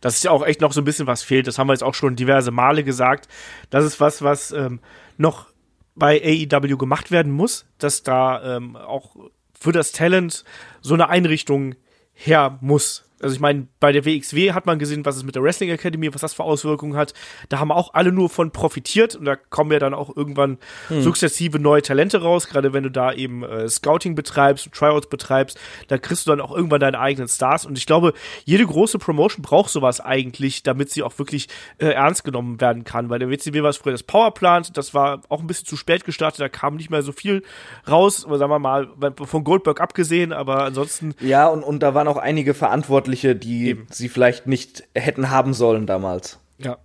Das ist ja auch echt noch so ein bisschen was fehlt. Das haben wir jetzt auch schon diverse Male gesagt. Das ist was, was ähm, noch bei AEW gemacht werden muss, dass da ähm, auch für das Talent so eine Einrichtung her muss. Also ich meine, bei der WXW hat man gesehen, was es mit der Wrestling Academy, was das für Auswirkungen hat. Da haben auch alle nur von profitiert und da kommen ja dann auch irgendwann hm. sukzessive neue Talente raus, gerade wenn du da eben äh, Scouting betreibst, Tryouts betreibst, da kriegst du dann auch irgendwann deine eigenen Stars und ich glaube, jede große Promotion braucht sowas eigentlich, damit sie auch wirklich äh, ernst genommen werden kann, weil der WCW war es früher das Powerplant, das war auch ein bisschen zu spät gestartet, da kam nicht mehr so viel raus, sagen wir mal, von Goldberg abgesehen, aber ansonsten. Ja, und, und da waren auch einige Verantwortliche, die Eben. sie vielleicht nicht hätten haben sollen damals. Ja.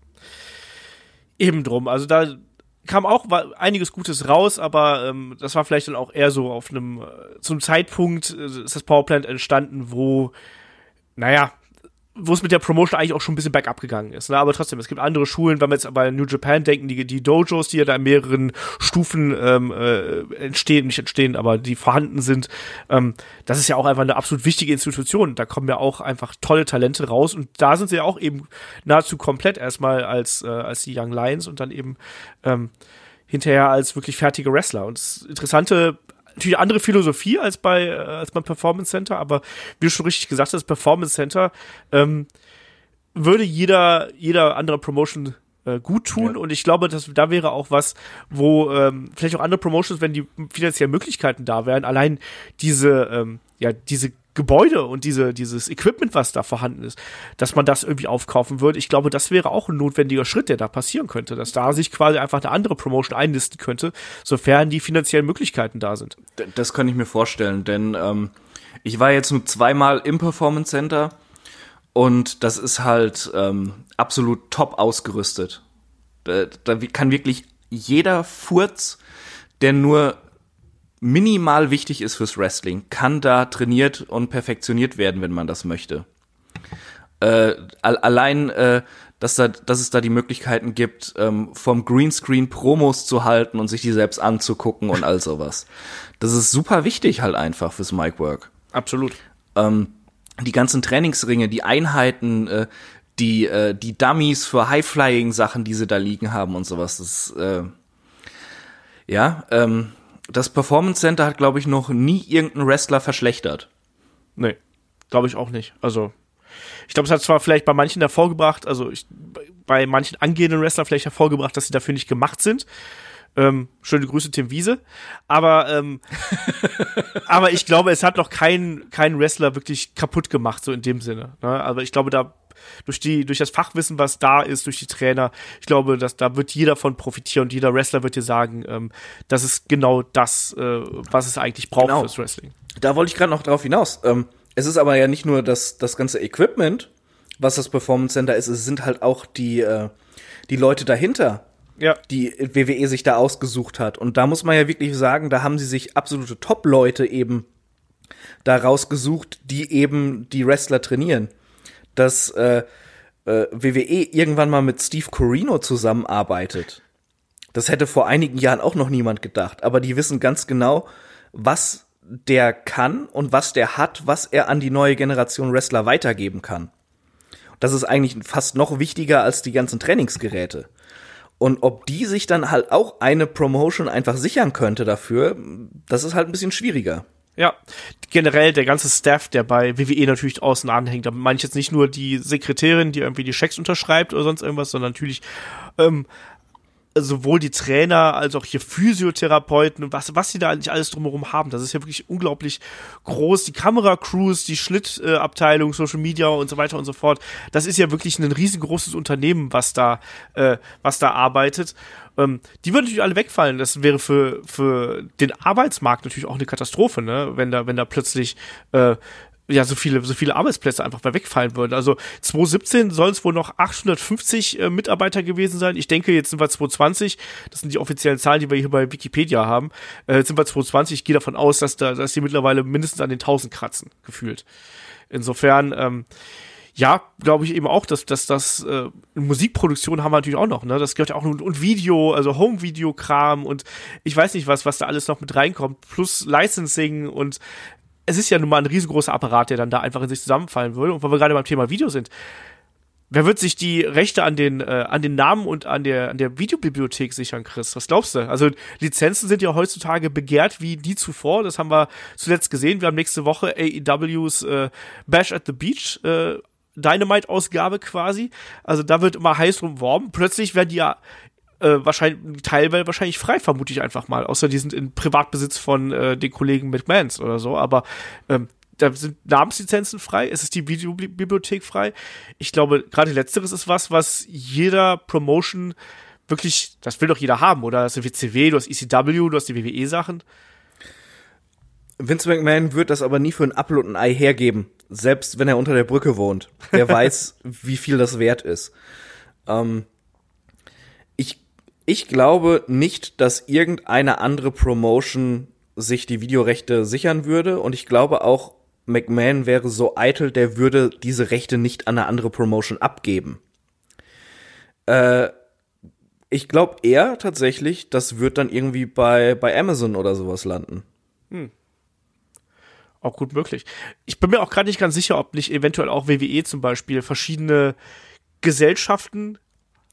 Eben drum. Also da kam auch einiges Gutes raus, aber ähm, das war vielleicht dann auch eher so auf einem, äh, zum Zeitpunkt äh, ist das Powerplant entstanden, wo, naja, wo es mit der Promotion eigentlich auch schon ein bisschen bergab gegangen ist. Ne? Aber trotzdem, es gibt andere Schulen, wenn wir jetzt bei New Japan denken, die, die Dojos, die ja da in mehreren Stufen ähm, äh, entstehen, nicht entstehen, aber die vorhanden sind, ähm, das ist ja auch einfach eine absolut wichtige Institution. Da kommen ja auch einfach tolle Talente raus und da sind sie ja auch eben nahezu komplett erstmal als, äh, als die Young Lions und dann eben ähm, hinterher als wirklich fertige Wrestler. Und das Interessante natürlich andere Philosophie als bei äh, als beim Performance Center, aber wie du schon richtig gesagt hast, Performance Center ähm, würde jeder jeder andere Promotion äh, gut tun ja. und ich glaube, dass da wäre auch was, wo ähm, vielleicht auch andere Promotions, wenn die finanziellen Möglichkeiten da wären, allein diese ähm, ja diese Gebäude und diese, dieses Equipment, was da vorhanden ist, dass man das irgendwie aufkaufen würde. Ich glaube, das wäre auch ein notwendiger Schritt, der da passieren könnte, dass da sich quasi einfach eine andere Promotion einlisten könnte, sofern die finanziellen Möglichkeiten da sind. Das kann ich mir vorstellen, denn ähm, ich war jetzt nur zweimal im Performance Center und das ist halt ähm, absolut top ausgerüstet. Da, da kann wirklich jeder Furz, der nur minimal wichtig ist fürs Wrestling, kann da trainiert und perfektioniert werden, wenn man das möchte. Äh, allein, äh, dass, da, dass es da die Möglichkeiten gibt, ähm, vom Greenscreen Promos zu halten und sich die selbst anzugucken und all sowas. Das ist super wichtig halt einfach fürs Micwork. Absolut. Ähm, die ganzen Trainingsringe, die Einheiten, äh, die, äh, die Dummies für High-Flying-Sachen, die sie da liegen haben und sowas. Das, äh, ja, ähm, das Performance Center hat, glaube ich, noch nie irgendeinen Wrestler verschlechtert. Nee, glaube ich auch nicht. Also, ich glaube, es hat zwar vielleicht bei manchen hervorgebracht, also ich, bei manchen angehenden Wrestlern vielleicht hervorgebracht, dass sie dafür nicht gemacht sind. Ähm, schöne Grüße, Tim Wiese. Aber, ähm, aber ich glaube, es hat noch keinen kein Wrestler wirklich kaputt gemacht, so in dem Sinne. Ne? Also ich glaube, da durch die, durch das Fachwissen, was da ist, durch die Trainer, ich glaube, dass da wird jeder von profitieren und jeder Wrestler wird dir sagen, ähm, das ist genau das, äh, was es eigentlich braucht genau. fürs Wrestling. Da wollte ich gerade noch drauf hinaus. Ähm, es ist aber ja nicht nur das, das ganze Equipment, was das Performance Center ist, es sind halt auch die, äh, die Leute dahinter, ja. die WWE sich da ausgesucht hat. Und da muss man ja wirklich sagen, da haben sie sich absolute Top-Leute eben da rausgesucht, die eben die Wrestler trainieren dass äh, äh, WWE irgendwann mal mit Steve Corino zusammenarbeitet. Das hätte vor einigen Jahren auch noch niemand gedacht. Aber die wissen ganz genau, was der kann und was der hat, was er an die neue Generation Wrestler weitergeben kann. Das ist eigentlich fast noch wichtiger als die ganzen Trainingsgeräte. Und ob die sich dann halt auch eine Promotion einfach sichern könnte dafür, das ist halt ein bisschen schwieriger. Ja, generell der ganze Staff, der bei WWE natürlich außen anhängt. Da meine ich jetzt nicht nur die Sekretärin, die irgendwie die Schecks unterschreibt oder sonst irgendwas, sondern natürlich ähm, sowohl die Trainer als auch hier Physiotherapeuten und was, was sie da eigentlich alles drumherum haben. Das ist ja wirklich unglaublich groß. Die Kameracrews, die Schlittabteilung, Social Media und so weiter und so fort. Das ist ja wirklich ein riesengroßes Unternehmen, was da, äh, was da arbeitet. Ähm, die würden natürlich alle wegfallen. Das wäre für, für den Arbeitsmarkt natürlich auch eine Katastrophe, ne? Wenn da, wenn da plötzlich äh, ja, so viele, so viele Arbeitsplätze einfach bei wegfallen würden. Also 2017 sollen es wohl noch 850 äh, Mitarbeiter gewesen sein. Ich denke, jetzt sind wir 2020. Das sind die offiziellen Zahlen, die wir hier bei Wikipedia haben. Äh, jetzt sind wir 2020. Ich gehe davon aus, dass da, dass die mittlerweile mindestens an den 1000 kratzen, gefühlt. Insofern, ähm, ja, glaube ich eben auch, dass, dass das äh, Musikproduktion haben wir natürlich auch noch, ne? Das gehört ja auch und, und Video, also Home-Video-Kram und ich weiß nicht was, was da alles noch mit reinkommt, plus Licensing und es ist ja nun mal ein riesengroßer Apparat, der dann da einfach in sich zusammenfallen würde. Und weil wir gerade beim Thema Video sind, Wer wird sich die Rechte an den, äh, an den Namen und an der, an der Videobibliothek sichern, Chris? Was glaubst du? Also Lizenzen sind ja heutzutage begehrt wie nie zuvor. Das haben wir zuletzt gesehen. Wir haben nächste Woche AEWs äh, Bash at the Beach äh, Dynamite-Ausgabe quasi. Also da wird immer heiß rumworben. Plötzlich werden die ja äh, wahrscheinlich teilweise wahrscheinlich frei, vermute ich einfach mal. Außer die sind in Privatbesitz von äh, den Kollegen mit Mans oder so. Aber ähm, da sind Namenslizenzen frei, es ist die Videobibliothek frei. Ich glaube, gerade letzteres ist was, was jeder Promotion wirklich, das will doch jeder haben, oder? Das ist WCW, du hast ECW, du hast die WWE-Sachen. Vince McMahon wird das aber nie für ein Apfel und ein Ei hergeben, selbst wenn er unter der Brücke wohnt. Der weiß, wie viel das wert ist. Ähm, ich, ich glaube nicht, dass irgendeine andere Promotion sich die Videorechte sichern würde und ich glaube auch, McMahon wäre so eitel, der würde diese Rechte nicht an eine andere Promotion abgeben. Äh, ich glaube eher tatsächlich, das wird dann irgendwie bei, bei Amazon oder sowas landen. Hm. Auch gut möglich. Ich bin mir auch gerade nicht ganz sicher, ob nicht eventuell auch WWE zum Beispiel verschiedene Gesellschaften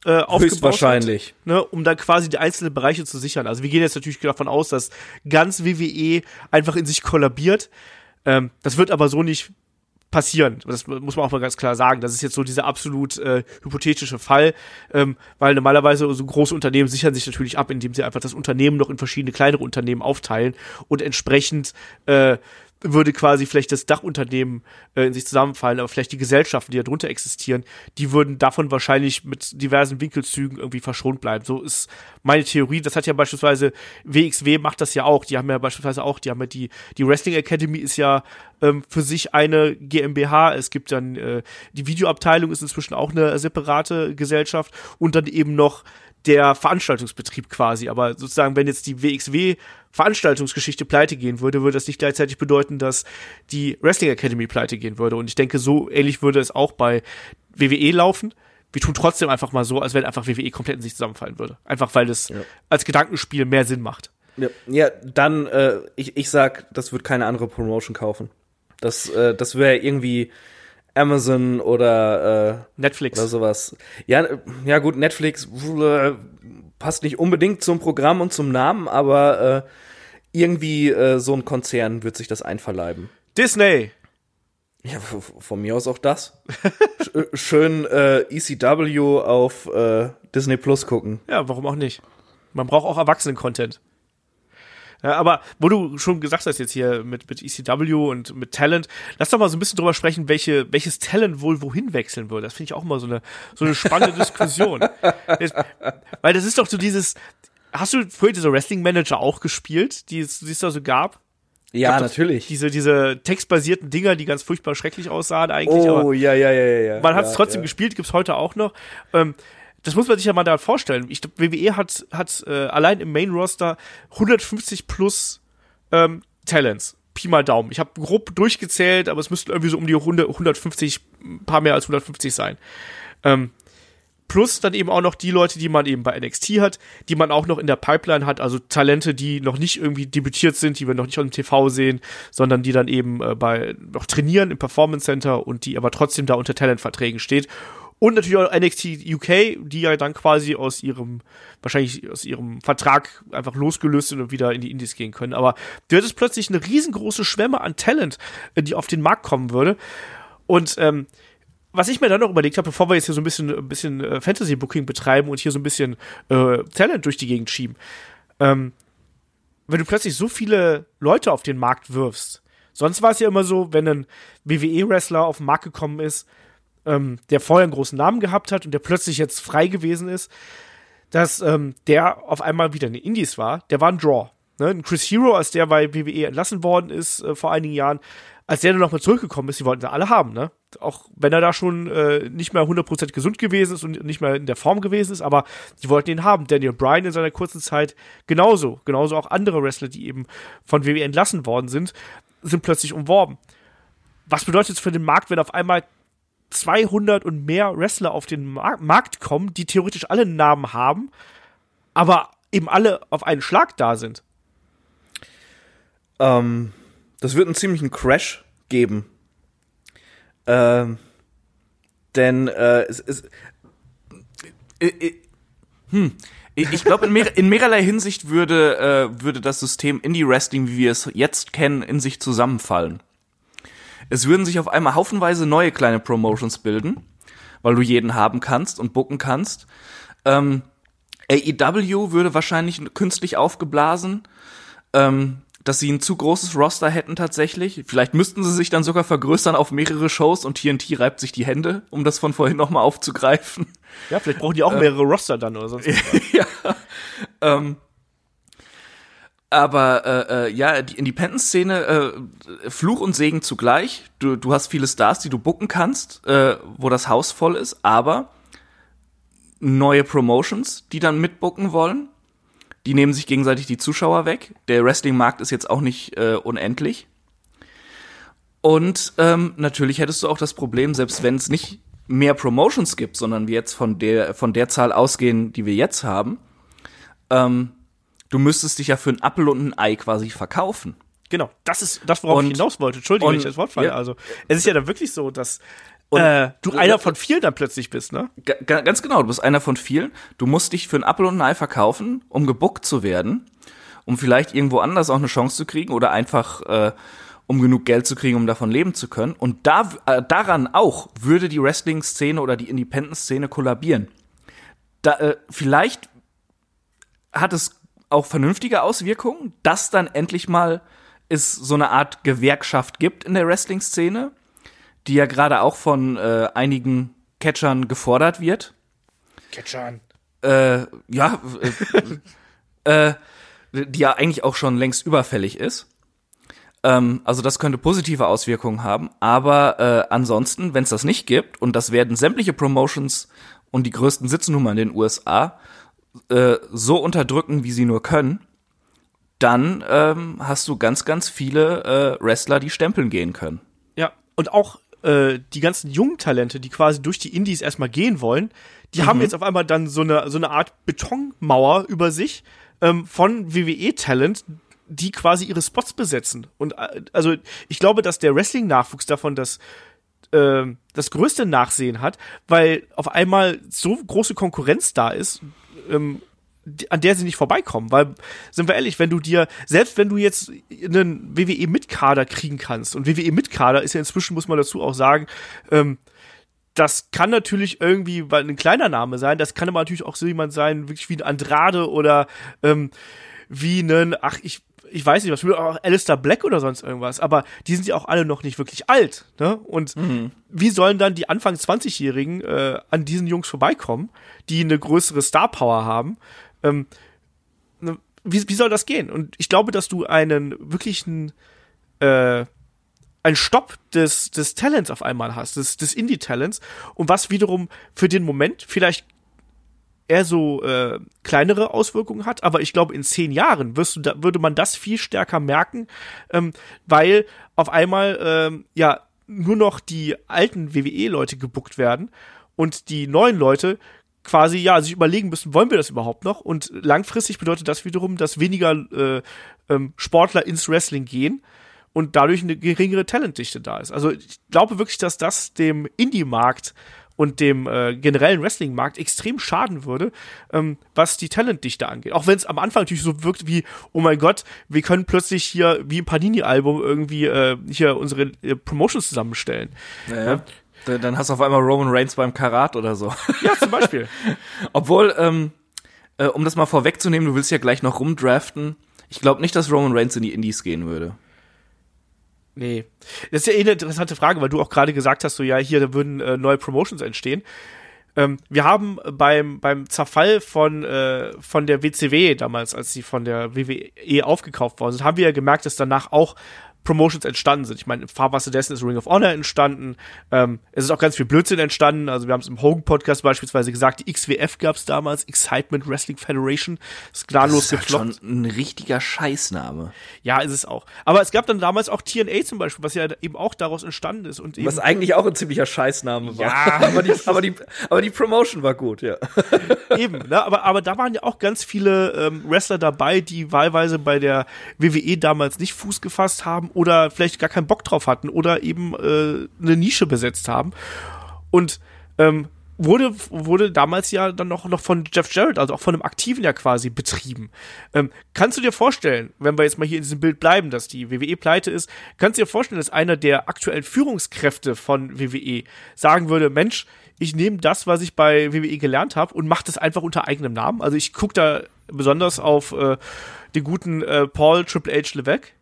äh, aufgebaut wahrscheinlich. Hat, ne, um dann quasi die einzelnen Bereiche zu sichern. Also wir gehen jetzt natürlich davon aus, dass ganz WWE einfach in sich kollabiert. Ähm, das wird aber so nicht passieren. Das muss man auch mal ganz klar sagen. Das ist jetzt so dieser absolut äh, hypothetische Fall, ähm, weil normalerweise so große Unternehmen sichern sich natürlich ab, indem sie einfach das Unternehmen noch in verschiedene kleinere Unternehmen aufteilen und entsprechend äh, würde quasi vielleicht das Dachunternehmen äh, in sich zusammenfallen, aber vielleicht die Gesellschaften, die darunter existieren, die würden davon wahrscheinlich mit diversen Winkelzügen irgendwie verschont bleiben. So ist meine Theorie. Das hat ja beispielsweise WXW macht das ja auch. Die haben ja beispielsweise auch, die haben ja die, die Wrestling Academy ist ja ähm, für sich eine GmbH. Es gibt dann äh, die Videoabteilung ist inzwischen auch eine separate Gesellschaft und dann eben noch der Veranstaltungsbetrieb quasi. Aber sozusagen, wenn jetzt die WXW Veranstaltungsgeschichte pleite gehen würde, würde das nicht gleichzeitig bedeuten, dass die Wrestling Academy pleite gehen würde. Und ich denke, so ähnlich würde es auch bei WWE laufen. Wir tun trotzdem einfach mal so, als wenn einfach WWE komplett in sich zusammenfallen würde. Einfach weil das ja. als Gedankenspiel mehr Sinn macht. Ja, ja dann, äh, ich, ich sag, das wird keine andere Promotion kaufen. Das, äh, das wäre irgendwie Amazon oder äh, Netflix oder sowas. Ja, ja gut, Netflix äh, passt nicht unbedingt zum Programm und zum Namen, aber äh, irgendwie äh, so ein Konzern wird sich das einverleiben. Disney. Ja, von mir aus auch das. Schön äh, ECW auf äh, Disney Plus gucken. Ja, warum auch nicht? Man braucht auch Erwachsenen-Content. Ja, aber wo du schon gesagt hast jetzt hier mit, mit ECW und mit Talent, lass doch mal so ein bisschen drüber sprechen, welche, welches Talent wohl wohin wechseln würde. Das finde ich auch immer so eine, so eine spannende Diskussion. Weil das ist doch so dieses, hast du vorher diese Wrestling Manager auch gespielt, die es, die es da so gab? Ja, natürlich. Diese, diese textbasierten Dinger, die ganz furchtbar schrecklich aussahen eigentlich. Oh, ja, ja, ja, ja. Man hat es ja, trotzdem ja. gespielt, gibt's heute auch noch. Ähm, das muss man sich ja mal da vorstellen. Ich glaube, WWE hat, hat äh, allein im Main Roster 150 plus ähm, Talents. Pi mal Daumen. Ich habe grob durchgezählt, aber es müssten irgendwie so um die 100, 150, ein paar mehr als 150 sein. Ähm, plus dann eben auch noch die Leute, die man eben bei NXT hat, die man auch noch in der Pipeline hat, also Talente, die noch nicht irgendwie debütiert sind, die wir noch nicht auf dem TV sehen, sondern die dann eben äh, bei noch trainieren im Performance Center und die aber trotzdem da unter Talentverträgen steht. Und natürlich auch NXT UK, die ja dann quasi aus ihrem, wahrscheinlich aus ihrem Vertrag einfach losgelöst sind und wieder in die Indies gehen können. Aber du hättest plötzlich eine riesengroße Schwemme an Talent, äh, die auf den Markt kommen würde. Und ähm, was ich mir dann noch überlegt habe, bevor wir jetzt hier so ein bisschen, ein bisschen äh, Fantasy-Booking betreiben und hier so ein bisschen äh, Talent durch die Gegend schieben, ähm, wenn du plötzlich so viele Leute auf den Markt wirfst, sonst war es ja immer so, wenn ein WWE-Wrestler auf den Markt gekommen ist, ähm, der vorher einen großen Namen gehabt hat und der plötzlich jetzt frei gewesen ist, dass ähm, der auf einmal wieder in den Indies war, der war ein Draw. Ne? Ein Chris Hero, als der bei WWE entlassen worden ist äh, vor einigen Jahren, als der dann nochmal zurückgekommen ist, die wollten sie alle haben, ne? Auch wenn er da schon äh, nicht mehr 100% gesund gewesen ist und nicht mehr in der Form gewesen ist, aber die wollten ihn haben. Daniel Bryan in seiner kurzen Zeit genauso. Genauso auch andere Wrestler, die eben von WWE entlassen worden sind, sind plötzlich umworben. Was bedeutet es für den Markt, wenn auf einmal 200 und mehr Wrestler auf den Markt kommen, die theoretisch alle einen Namen haben, aber eben alle auf einen Schlag da sind. Ähm, das wird einen ziemlichen Crash geben. Ähm, Denn äh, es, es, äh, äh, hm, ich, glaube, in, mehr, in mehrerlei Hinsicht würde, äh, würde das System Indie Wrestling, wie wir es jetzt kennen, in sich zusammenfallen. Es würden sich auf einmal haufenweise neue kleine Promotions bilden, weil du jeden haben kannst und booken kannst. Ähm, AEW würde wahrscheinlich künstlich aufgeblasen. Ähm, dass sie ein zu großes Roster hätten tatsächlich. Vielleicht müssten sie sich dann sogar vergrößern auf mehrere Shows und TNT reibt sich die Hände, um das von vorhin nochmal aufzugreifen. Ja, vielleicht brauchen die auch mehrere Roster dann oder sonst ja. Ähm, aber äh, äh, ja, die Independent-Szene, äh, Fluch und Segen zugleich. Du, du hast viele Stars, die du booken kannst, äh, wo das Haus voll ist, aber neue Promotions, die dann mitbooken wollen die nehmen sich gegenseitig die Zuschauer weg. Der Wrestling-Markt ist jetzt auch nicht äh, unendlich. Und ähm, natürlich hättest du auch das Problem, selbst wenn es nicht mehr Promotions gibt, sondern wir jetzt von der, von der Zahl ausgehen, die wir jetzt haben, ähm, du müsstest dich ja für ein Apfel und ein Ei quasi verkaufen. Genau, das ist das, worauf und, ich hinaus wollte. Entschuldige, wenn ich das Wort falle. Ja. Also, es ist ja dann wirklich so, dass und äh, du einer von vielen dann plötzlich bist, ne? Ganz genau, du bist einer von vielen. Du musst dich für ein Apple und ein Ei verkaufen, um gebuckt zu werden, um vielleicht irgendwo anders auch eine Chance zu kriegen oder einfach äh, um genug Geld zu kriegen, um davon leben zu können. Und da, äh, daran auch würde die Wrestling-Szene oder die Independent-Szene kollabieren. Da, äh, vielleicht hat es auch vernünftige Auswirkungen, dass dann endlich mal es so eine Art Gewerkschaft gibt in der Wrestling-Szene die ja gerade auch von äh, einigen Catchern gefordert wird. Catchern. Äh, ja, äh, äh, die ja eigentlich auch schon längst überfällig ist. Ähm, also das könnte positive Auswirkungen haben. Aber äh, ansonsten, wenn es das nicht gibt, und das werden sämtliche Promotions und die größten Sitznummer in den USA äh, so unterdrücken, wie sie nur können, dann ähm, hast du ganz, ganz viele äh, Wrestler, die stempeln gehen können. Ja, und auch äh, die ganzen jungen Talente, die quasi durch die Indies erstmal gehen wollen, die mhm. haben jetzt auf einmal dann so eine, so eine Art Betonmauer über sich ähm, von WWE-Talent, die quasi ihre Spots besetzen. Und äh, also ich glaube, dass der Wrestling-Nachwuchs davon das äh, das größte Nachsehen hat, weil auf einmal so große Konkurrenz da ist ähm, an der sie nicht vorbeikommen. Weil, sind wir ehrlich, wenn du dir, selbst wenn du jetzt einen WWE-Mitkader kriegen kannst, und WWE-Mitkader ist ja inzwischen, muss man dazu auch sagen, ähm, das kann natürlich irgendwie ein kleiner Name sein, das kann aber natürlich auch so jemand sein, wirklich wie ein Andrade oder ähm, wie einen, ach, ich ich weiß nicht, was auch Alistair Black oder sonst irgendwas, aber die sind ja auch alle noch nicht wirklich alt, ne? Und mhm. wie sollen dann die Anfang 20-Jährigen äh, an diesen Jungs vorbeikommen, die eine größere Star Power haben? Ähm, ne, wie, wie soll das gehen? Und ich glaube, dass du einen wirklichen äh, einen Stopp des, des Talents auf einmal hast, des, des Indie-Talents und was wiederum für den Moment vielleicht eher so äh, kleinere Auswirkungen hat, aber ich glaube, in zehn Jahren wirst du da, würde man das viel stärker merken, ähm, weil auf einmal ähm, ja nur noch die alten WWE-Leute gebuckt werden und die neuen Leute quasi ja sich überlegen müssen, wollen wir das überhaupt noch? Und langfristig bedeutet das wiederum, dass weniger äh, ähm, Sportler ins Wrestling gehen und dadurch eine geringere Talentdichte da ist. Also ich glaube wirklich, dass das dem Indie-Markt und dem äh, generellen Wrestling-Markt extrem schaden würde, ähm, was die Talentdichte angeht. Auch wenn es am Anfang natürlich so wirkt wie, oh mein Gott, wir können plötzlich hier wie im Panini-Album irgendwie äh, hier unsere äh, Promotions zusammenstellen. Naja. Dann hast du auf einmal Roman Reigns beim Karat oder so. Ja, zum Beispiel. Obwohl, ähm, äh, um das mal vorwegzunehmen, du willst ja gleich noch rumdraften. Ich glaube nicht, dass Roman Reigns in die Indies gehen würde. Nee. Das ist ja eh eine interessante Frage, weil du auch gerade gesagt hast, so ja, hier da würden äh, neue Promotions entstehen. Ähm, wir haben beim, beim Zerfall von, äh, von der WCW damals, als sie von der WWE aufgekauft worden sind, haben wir ja gemerkt, dass danach auch Promotions entstanden sind. Ich meine, im Fahrwasser dessen ist Ring of Honor entstanden. Ähm, es ist auch ganz viel Blödsinn entstanden. Also wir haben es im Hogan-Podcast beispielsweise gesagt, die XWF gab es damals, Excitement Wrestling Federation. Ist gnadenlos das ist halt schon ein richtiger Scheißname. Ja, ist es auch. Aber es gab dann damals auch TNA zum Beispiel, was ja eben auch daraus entstanden ist. Und was eigentlich auch ein ziemlicher Scheißname war. Ja. aber, die, aber, die, aber die Promotion war gut, ja. eben, ne? aber, aber da waren ja auch ganz viele ähm, Wrestler dabei, die wahlweise bei der WWE damals nicht Fuß gefasst haben oder vielleicht gar keinen Bock drauf hatten oder eben äh, eine Nische besetzt haben. Und ähm, wurde, wurde damals ja dann noch, noch von Jeff Jarrett, also auch von einem Aktiven ja quasi betrieben. Ähm, kannst du dir vorstellen, wenn wir jetzt mal hier in diesem Bild bleiben, dass die WWE pleite ist, kannst du dir vorstellen, dass einer der aktuellen Führungskräfte von WWE sagen würde, Mensch, ich nehme das, was ich bei WWE gelernt habe und mache das einfach unter eigenem Namen. Also ich gucke da besonders auf äh, den guten äh, Paul Triple H Levesque.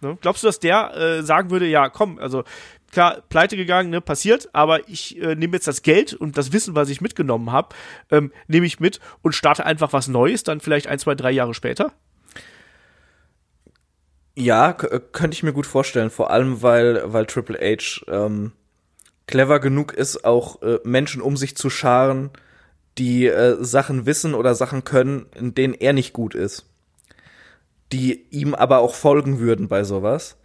Ne? Glaubst du, dass der äh, sagen würde, ja, komm, also klar, pleite gegangen, ne, passiert, aber ich äh, nehme jetzt das Geld und das Wissen, was ich mitgenommen habe, ähm, nehme ich mit und starte einfach was Neues, dann vielleicht ein, zwei, drei Jahre später? Ja, äh, könnte ich mir gut vorstellen, vor allem weil, weil Triple H ähm, clever genug ist, auch äh, Menschen um sich zu scharen, die äh, Sachen wissen oder Sachen können, in denen er nicht gut ist. Die ihm aber auch folgen würden bei sowas.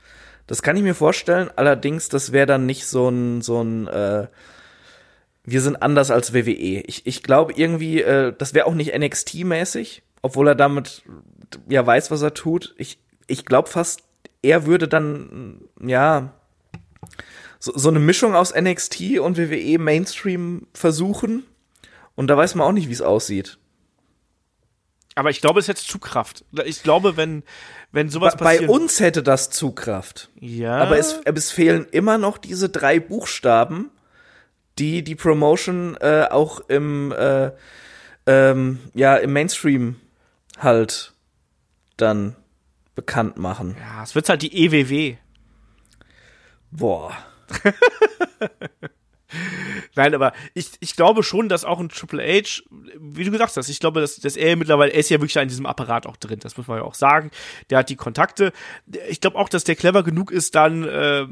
Das kann ich mir vorstellen, allerdings, das wäre dann nicht so ein, so ein, äh, wir sind anders als WWE. Ich, ich glaube irgendwie, äh, das wäre auch nicht NXT-mäßig, obwohl er damit ja weiß, was er tut. Ich, ich glaube fast, er würde dann, ja, so, so eine Mischung aus NXT und WWE Mainstream versuchen. Und da weiß man auch nicht, wie es aussieht. Aber ich glaube, es hätte Zugkraft. Ich glaube, wenn, wenn sowas bei, passiert. Bei uns hätte das Zugkraft. Ja. Aber es, es fehlen immer noch diese drei Buchstaben, die die Promotion äh, auch im, äh, ähm, ja, im Mainstream halt dann bekannt machen. Ja, es wird halt die EWW. Boah. Nein, aber ich, ich glaube schon, dass auch ein Triple H, wie du gesagt hast, ich glaube, dass, dass er mittlerweile, er ist ja wirklich in diesem Apparat auch drin, das muss man ja auch sagen. Der hat die Kontakte. Ich glaube auch, dass der clever genug ist, dann, äh,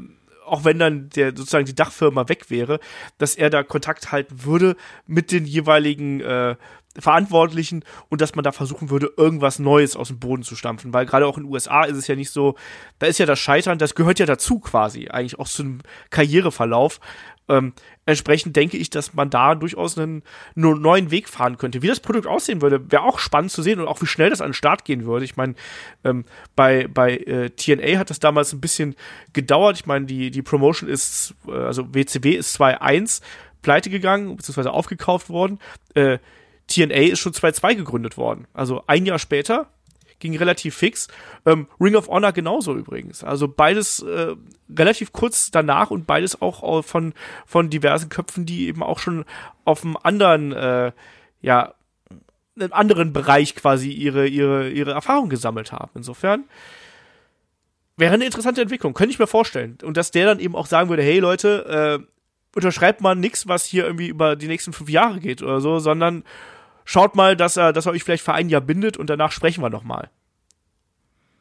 auch wenn dann der sozusagen die Dachfirma weg wäre, dass er da Kontakt halten würde mit den jeweiligen äh, Verantwortlichen und dass man da versuchen würde, irgendwas Neues aus dem Boden zu stampfen. Weil gerade auch in den USA ist es ja nicht so, da ist ja das Scheitern, das gehört ja dazu quasi, eigentlich auch zu einem Karriereverlauf. Ähm, entsprechend denke ich, dass man da durchaus einen, einen neuen Weg fahren könnte. Wie das Produkt aussehen würde, wäre auch spannend zu sehen und auch wie schnell das an den Start gehen würde. Ich meine, ähm, bei, bei äh, TNA hat das damals ein bisschen gedauert. Ich meine, die, die Promotion ist, äh, also WCW ist 2.1 pleite gegangen, beziehungsweise aufgekauft worden. Äh, TNA ist schon 2.2 gegründet worden. Also ein Jahr später ging relativ fix. Ähm, Ring of Honor genauso übrigens. Also beides äh, relativ kurz danach und beides auch von, von diversen Köpfen, die eben auch schon auf einem anderen, äh, ja, einem anderen Bereich quasi ihre, ihre, ihre Erfahrung gesammelt haben. Insofern wäre eine interessante Entwicklung, könnte ich mir vorstellen. Und dass der dann eben auch sagen würde, hey Leute, äh, unterschreibt mal nichts, was hier irgendwie über die nächsten fünf Jahre geht oder so, sondern schaut mal, dass er, dass er euch vielleicht für ein Jahr bindet und danach sprechen wir noch mal.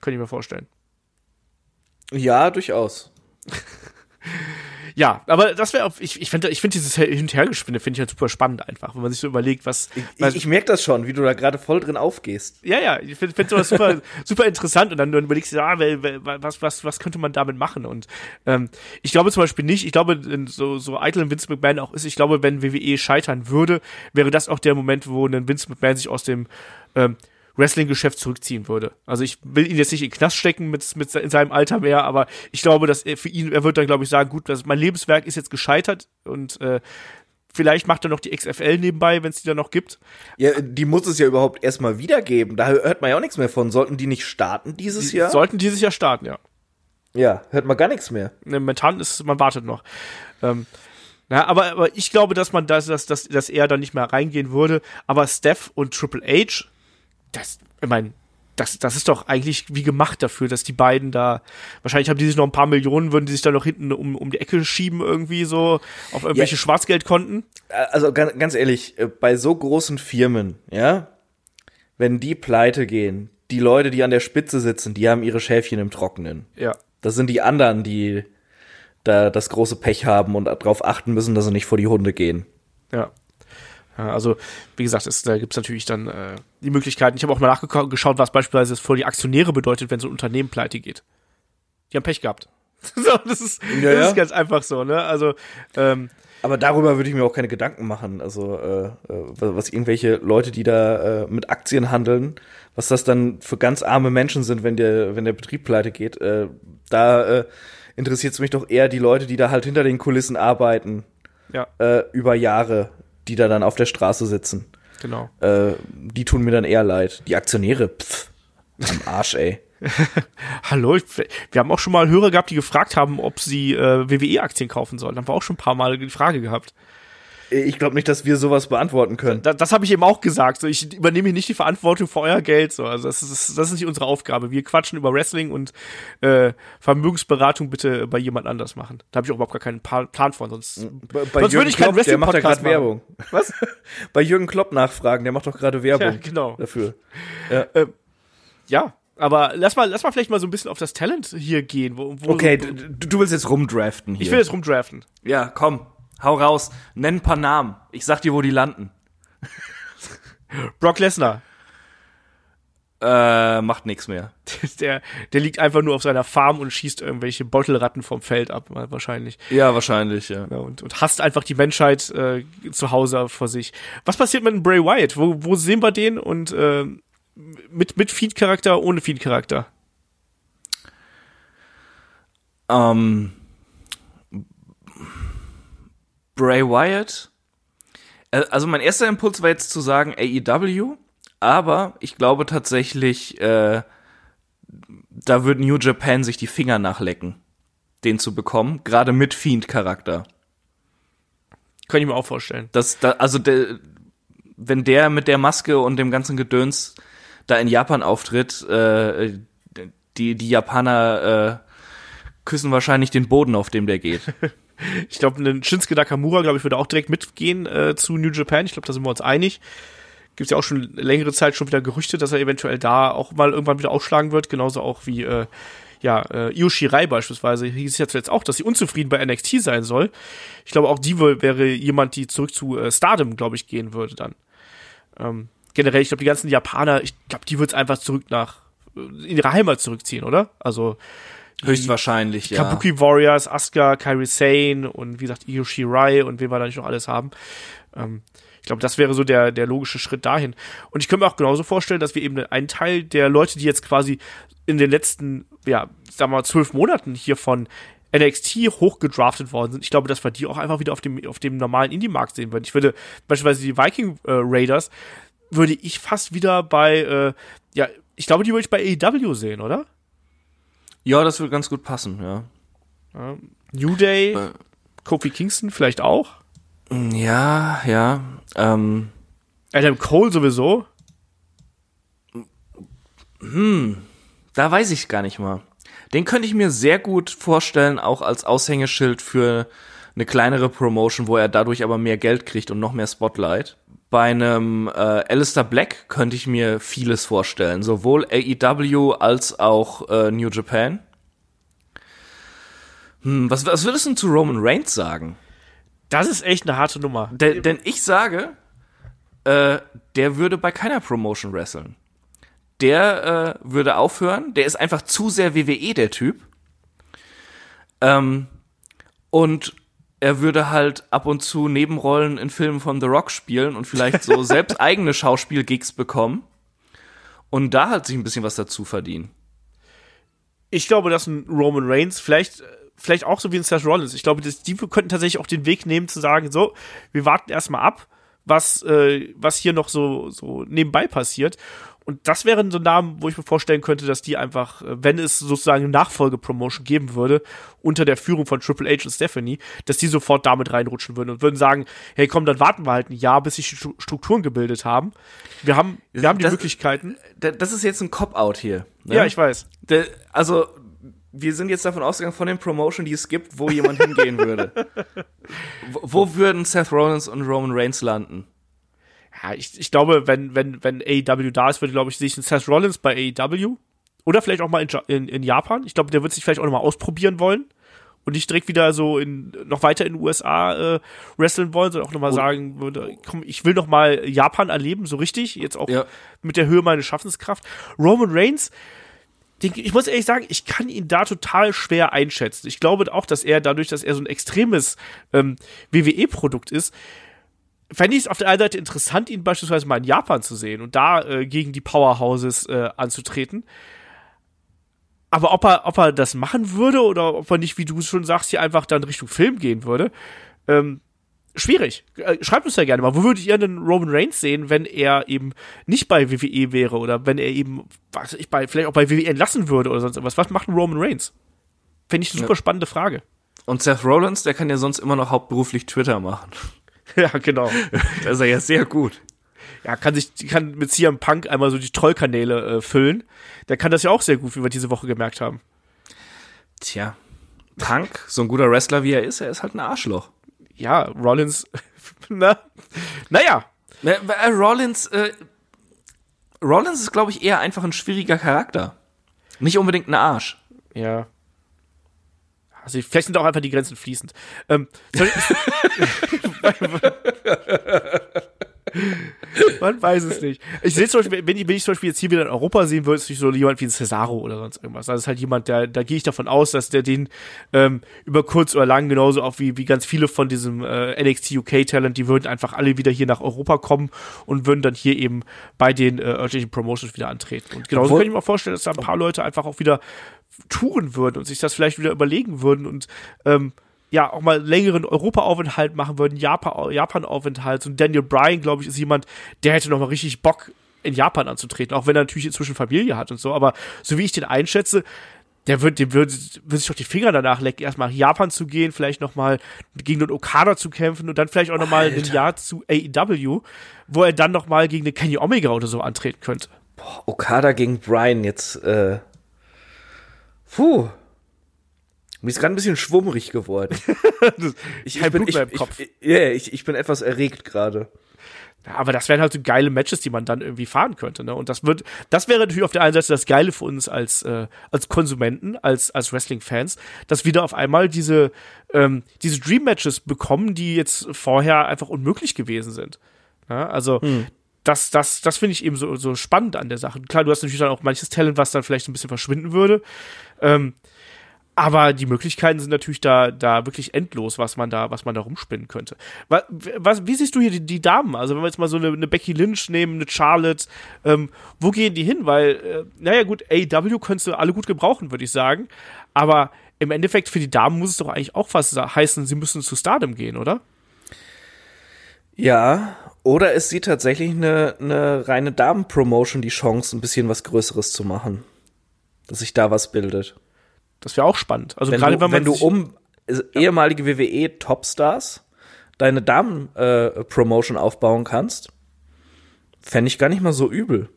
Könnte ich mir vorstellen. Ja, durchaus. ja, aber das wäre, ich, ich finde ich finde dieses Hin- und Hergespinne finde ich halt super spannend einfach, wenn man sich so überlegt, was. Ich, ich, ich merke das schon, wie du da gerade voll drin aufgehst. Ja, ja, ich finde find sowas super, super interessant und dann, dann überlegst du, ja, was, was, was könnte man damit machen? Und ähm, ich glaube zum Beispiel nicht, ich glaube, so, so eitel ein Vince McMahon auch ist, ich glaube, wenn WWE scheitern würde, wäre das auch der Moment, wo ein Vince McMahon sich aus dem ähm, Wrestling-Geschäft zurückziehen würde. Also ich will ihn jetzt nicht in den Knast stecken mit, mit in seinem Alter mehr, aber ich glaube, dass er für ihn, er wird dann, glaube ich, sagen, gut, das, mein Lebenswerk ist jetzt gescheitert und äh, vielleicht macht er noch die XFL nebenbei, wenn es die dann noch gibt. Ja, die muss es ja überhaupt erstmal wiedergeben. Da hört man ja auch nichts mehr von. Sollten die nicht starten dieses die Jahr? Sollten dieses Jahr starten, ja. Ja, hört man gar nichts mehr. Ne, momentan ist, man wartet noch. Ähm, na, aber, aber ich glaube, dass man das, dass, dass, dass er da nicht mehr reingehen würde. Aber Steph und Triple H das, ich meine, das, das ist doch eigentlich wie gemacht dafür, dass die beiden da, wahrscheinlich haben die sich noch ein paar Millionen, würden die sich da noch hinten um, um die Ecke schieben, irgendwie so, auf irgendwelche ja. Schwarzgeldkonten. Also ganz, ganz ehrlich, äh, bei so großen Firmen, ja, wenn die pleite gehen, die Leute, die an der Spitze sitzen, die haben ihre Schäfchen im Trockenen. Ja. Das sind die anderen, die da das große Pech haben und darauf achten müssen, dass sie nicht vor die Hunde gehen. Ja. Ja, also, wie gesagt, es, da gibt's natürlich dann äh, die Möglichkeiten. Ich habe auch mal nachgeschaut, was beispielsweise für die Aktionäre bedeutet, wenn so ein Unternehmen pleite geht. Die haben Pech gehabt. so, das ist, ja, das ist ganz einfach so, ne? Also, ähm, aber darüber würde ich mir auch keine Gedanken machen. Also, äh, äh was irgendwelche Leute, die da äh, mit Aktien handeln, was das dann für ganz arme Menschen sind, wenn der, wenn der Betrieb pleite geht, äh, da äh, interessiert es mich doch eher die Leute, die da halt hinter den Kulissen arbeiten Ja. äh, über Jahre, die da dann auf der Straße sitzen. Genau. Äh, die tun mir dann eher leid. Die Aktionäre, pff, am Arsch, ey. Hallo, ich, wir haben auch schon mal Hörer gehabt, die gefragt haben, ob sie äh, WWE-Aktien kaufen sollen. Haben wir auch schon ein paar Mal die Frage gehabt. Ich glaube nicht, dass wir sowas beantworten können. Da, das habe ich eben auch gesagt. So, ich übernehme hier nicht die Verantwortung für euer Geld. So. Also das ist, das ist nicht unsere Aufgabe. Wir quatschen über Wrestling und äh, Vermögensberatung bitte bei jemand anders machen. Da habe ich auch überhaupt gar keinen Pa- Plan von, sonst, Bei, bei sonst würde ich keinen Klopp, der macht ja. Werbung. Was? bei Jürgen Klopp nachfragen, der macht doch gerade Werbung Ja, genau. dafür. Ja, aber lass mal, lass mal vielleicht mal so ein bisschen auf das Talent hier gehen. Wo, wo Okay, so, du, du willst jetzt rumdraften hier. ich will jetzt rumdraften. ja, komm, hau raus, nenn ein paar Namen. Ich sag dir, wo die landen. Brock Lesnar. Äh, macht nix mehr. Der, der liegt einfach nur auf seiner Farm und schießt irgendwelche Beutelratten vom Feld ab, wahrscheinlich. Ja, wahrscheinlich, ja. Ja, und, und hasst einfach die Menschheit äh, zu Hause vor sich. Was passiert mit dem Bray Wyatt? Wo, wo sehen wir den? Und äh, mit, mit Feed-Charakter, ohne Feed-Charakter? Ähm, Bray Wyatt. Äh, Also mein erster Impuls war jetzt zu sagen AEW, aber ich glaube tatsächlich, äh, da würde New Japan sich die Finger nachlecken, den zu bekommen, gerade mit Fiend-Charakter. Kann ich mir auch vorstellen. Das, da, also der, wenn der mit der Maske und dem ganzen Gedöns da in Japan auftritt, äh, die, die Japaner äh, küssen wahrscheinlich den Boden, auf dem der geht. Ich glaube, ein Shinsuke Nakamura, glaube ich, würde auch direkt mitgehen äh, zu New Japan. Ich glaube, da sind wir uns einig. Gibt ja auch schon längere Zeit schon wieder Gerüchte, dass er eventuell da auch mal irgendwann wieder ausschlagen wird. Genauso auch wie äh, ja, äh, Io Shirai beispielsweise hieß es ja zuletzt auch, dass sie unzufrieden bei NXT sein soll. Ich glaube, auch die wäre jemand, die zurück zu äh, Stardom, glaube ich, gehen würde dann. Ähm, generell, ich glaube, die ganzen Japaner, ich glaube, die wird es einfach zurück nach äh, in ihre Heimat zurückziehen, oder? Also Höchstwahrscheinlich, ja. Kabuki Warriors, Asuka, Kairi Sane und wie gesagt Io Shirai und wen wir da nicht noch alles haben. Ähm, ich glaube, das wäre so der, der logische Schritt dahin. Und ich könnte mir auch genauso vorstellen, dass wir eben einen Teil der Leute, die jetzt quasi in den letzten, ja, sagen wir mal, zwölf Monaten hier von NXT hochgedraftet worden sind. Ich glaube, dass wir die auch einfach wieder auf dem, auf dem normalen Indie-Markt sehen würden. Ich würde beispielsweise die Viking äh, Raiders würde ich fast wieder bei, äh, ja, ich glaube, die würde ich bei AEW sehen, oder? Ja, das wird ganz gut passen, ja. New Day, Äh. Kofi Kingston vielleicht auch. Ja, ja. Ähm, Adam Cole sowieso. da weiß ich gar nicht mal. Den könnte ich mir sehr gut vorstellen, auch als Aushängeschild für eine kleinere Promotion, wo er dadurch aber mehr Geld kriegt und noch mehr Spotlight. Bei einem äh, Alistair Black könnte ich mir vieles vorstellen, sowohl AEW als auch äh, New Japan. Hm, was, was würdest du denn zu Roman Reigns sagen? Das ist echt eine harte Nummer. Denn, denn ich sage, äh, der würde bei keiner Promotion wresteln. Der äh, würde aufhören. Der ist einfach zu sehr WWE, der Typ. Ähm, und er würde halt ab und zu Nebenrollen in Filmen von The Rock spielen und vielleicht so selbst eigene Schauspielgigs bekommen. Und da halt sich ein bisschen was dazu verdienen. Ich glaube, dass ein Roman Reigns vielleicht, vielleicht auch so wie ein Seth Rollins. Ich glaube, dass die könnten tatsächlich auch den Weg nehmen zu sagen, so, wir warten erstmal ab, was, äh, was hier noch so, so nebenbei passiert. Und das wären so Namen, wo ich mir vorstellen könnte, dass die einfach, äh, wenn es sozusagen eine Nachfolgepromotion geben würde, unter der Führung von Triple H und Stephanie, dass die sofort damit reinrutschen würden und würden sagen, hey komm, dann warten wir halt ein Jahr, bis sich die Stru- Strukturen gebildet haben. Wir haben, wir haben die Das- Möglichkeiten. Da- Das ist jetzt ein Cop-Out hier. ne? Ja, ich weiß. Der, also, wir sind jetzt davon ausgegangen, von den Promotion, die es gibt, wo jemand hingehen würde. Wo, wo würden Seth Rollins und Roman Reigns landen? Ja, ich, ich glaube, wenn, wenn, wenn AEW da ist, würde, glaube ich, sich ein Seth Rollins bei AEW oder vielleicht auch mal in, in, in Japan. Ich glaube, der wird sich vielleicht auch nochmal ausprobieren wollen und nicht direkt wieder so in, noch weiter in den USA äh, wresteln wollen, sondern auch nochmal sagen würde, komm, ich will noch mal Japan erleben, so richtig, jetzt auch Ja. mit der Höhe meiner Schaffenskraft. Roman Reigns, den, ich muss ehrlich sagen, ich kann ihn da total schwer einschätzen. Ich glaube auch, dass er dadurch, dass er so ein extremes ähm, WWE-Produkt ist, fände ich es auf der einen Seite interessant, ihn beispielsweise mal in Japan zu sehen und da äh, gegen die Powerhouses äh, anzutreten. Aber ob er, ob er das machen würde oder ob er nicht, wie du schon sagst, hier einfach dann Richtung Film gehen würde, ähm, schwierig. Äh, Schreibt uns ja gerne mal, wo würdet ihr denn Roman Reigns sehen, wenn er eben nicht bei WWE wäre oder wenn er eben, was weiß ich, bei, vielleicht auch bei WWE entlassen würde oder sonst irgendwas. Was macht ein Roman Reigns? Fände ich eine super spannende Frage. Und Seth Rollins, der kann ja sonst immer noch hauptberuflich Twitter machen. Ja, genau. Da ist er ja sehr gut. Ja, kann sich, kann mit CM Punk einmal so die Trollkanäle äh, füllen. Der kann das ja auch sehr gut, wie wir diese Woche gemerkt haben. Tja, Punk, so ein guter Wrestler wie er ist, er ist halt ein Arschloch. Ja, Rollins, na, naja. Äh, äh, Rollins, äh, Rollins ist, glaube ich, eher einfach ein schwieriger Charakter. Nicht unbedingt ein Arsch. Ja. Also vielleicht sind auch einfach die Grenzen fließend. Ähm, Man weiß es nicht. Ich sehe zum Beispiel, wenn ich, wenn ich zum Beispiel jetzt hier wieder in Europa sehen würde, ist es so jemand wie ein Cesaro oder sonst irgendwas. Das ist halt jemand, der, da gehe ich davon aus, dass der den ähm, über kurz oder lang genauso auch wie, wie ganz viele von diesem äh, NXT UK Talent, die würden einfach alle wieder hier nach Europa kommen und würden dann hier eben bei den äh, örtlichen Promotions wieder antreten. Und genauso Obwohl- kann ich mir auch vorstellen, dass da ein paar Leute einfach auch wieder touren würden und sich das vielleicht wieder überlegen würden und ähm, ja, auch mal längeren Europa-Aufenthalt machen würden, Japan- Japan-Aufenthalt. So ein Daniel Bryan, glaube ich, ist jemand, der hätte noch mal richtig Bock, in Japan anzutreten, auch wenn er natürlich inzwischen Familie hat und so. Aber so wie ich den einschätze, der wird, dem wird, wird sich doch die Finger danach lecken, erstmal nach Japan zu gehen, vielleicht noch mal gegen den Okada zu kämpfen und dann vielleicht auch noch mal ein. Jahr zu AEW, wo er dann noch mal gegen den Kenny Omega oder so antreten könnte. Okada gegen Brian jetzt, äh, puh. Mir ist gerade ein bisschen schwummrig geworden. ich, Kein bin, ich, ich, Kopf. Ich, ich, ich bin etwas erregt gerade. Ja, aber das wären halt so geile Matches, die man dann irgendwie fahren könnte, ne? Und das wird, das wäre natürlich auf der einen Seite das Geile für uns als äh, als Konsumenten, als als Wrestling-Fans, dass wir da auf einmal diese ähm, diese Dream-Matches bekommen, die jetzt vorher einfach unmöglich gewesen sind. Ja, also das, das, das finde ich eben so, so spannend an der Sache. Klar, du hast natürlich dann auch manches Talent, was dann vielleicht ein bisschen verschwinden würde. Ähm, aber die Möglichkeiten sind natürlich da, da wirklich endlos, was man da, was man da rumspinnen könnte. Was, was, wie siehst du hier die, die Damen? Also wenn wir jetzt mal so eine, eine Becky Lynch nehmen, eine Charlotte, ähm, wo gehen die hin? Weil, äh, naja gut, AEW könntest du alle gut gebrauchen, würde ich sagen. Aber im Endeffekt für die Damen muss es doch eigentlich auch was heißen, sie müssen zu Stardom gehen, oder? Ja, oder ist sie tatsächlich eine, eine reine Damen-Promotion die Chance, ein bisschen was Größeres zu machen? Dass sich da was bildet. Das wäre auch spannend. Also Wenn, gerade du, wenn man wenn du um äh, ehemalige WWE-Topstars deine Damen-Promotion aufbauen kannst, fände ich gar nicht mal so übel.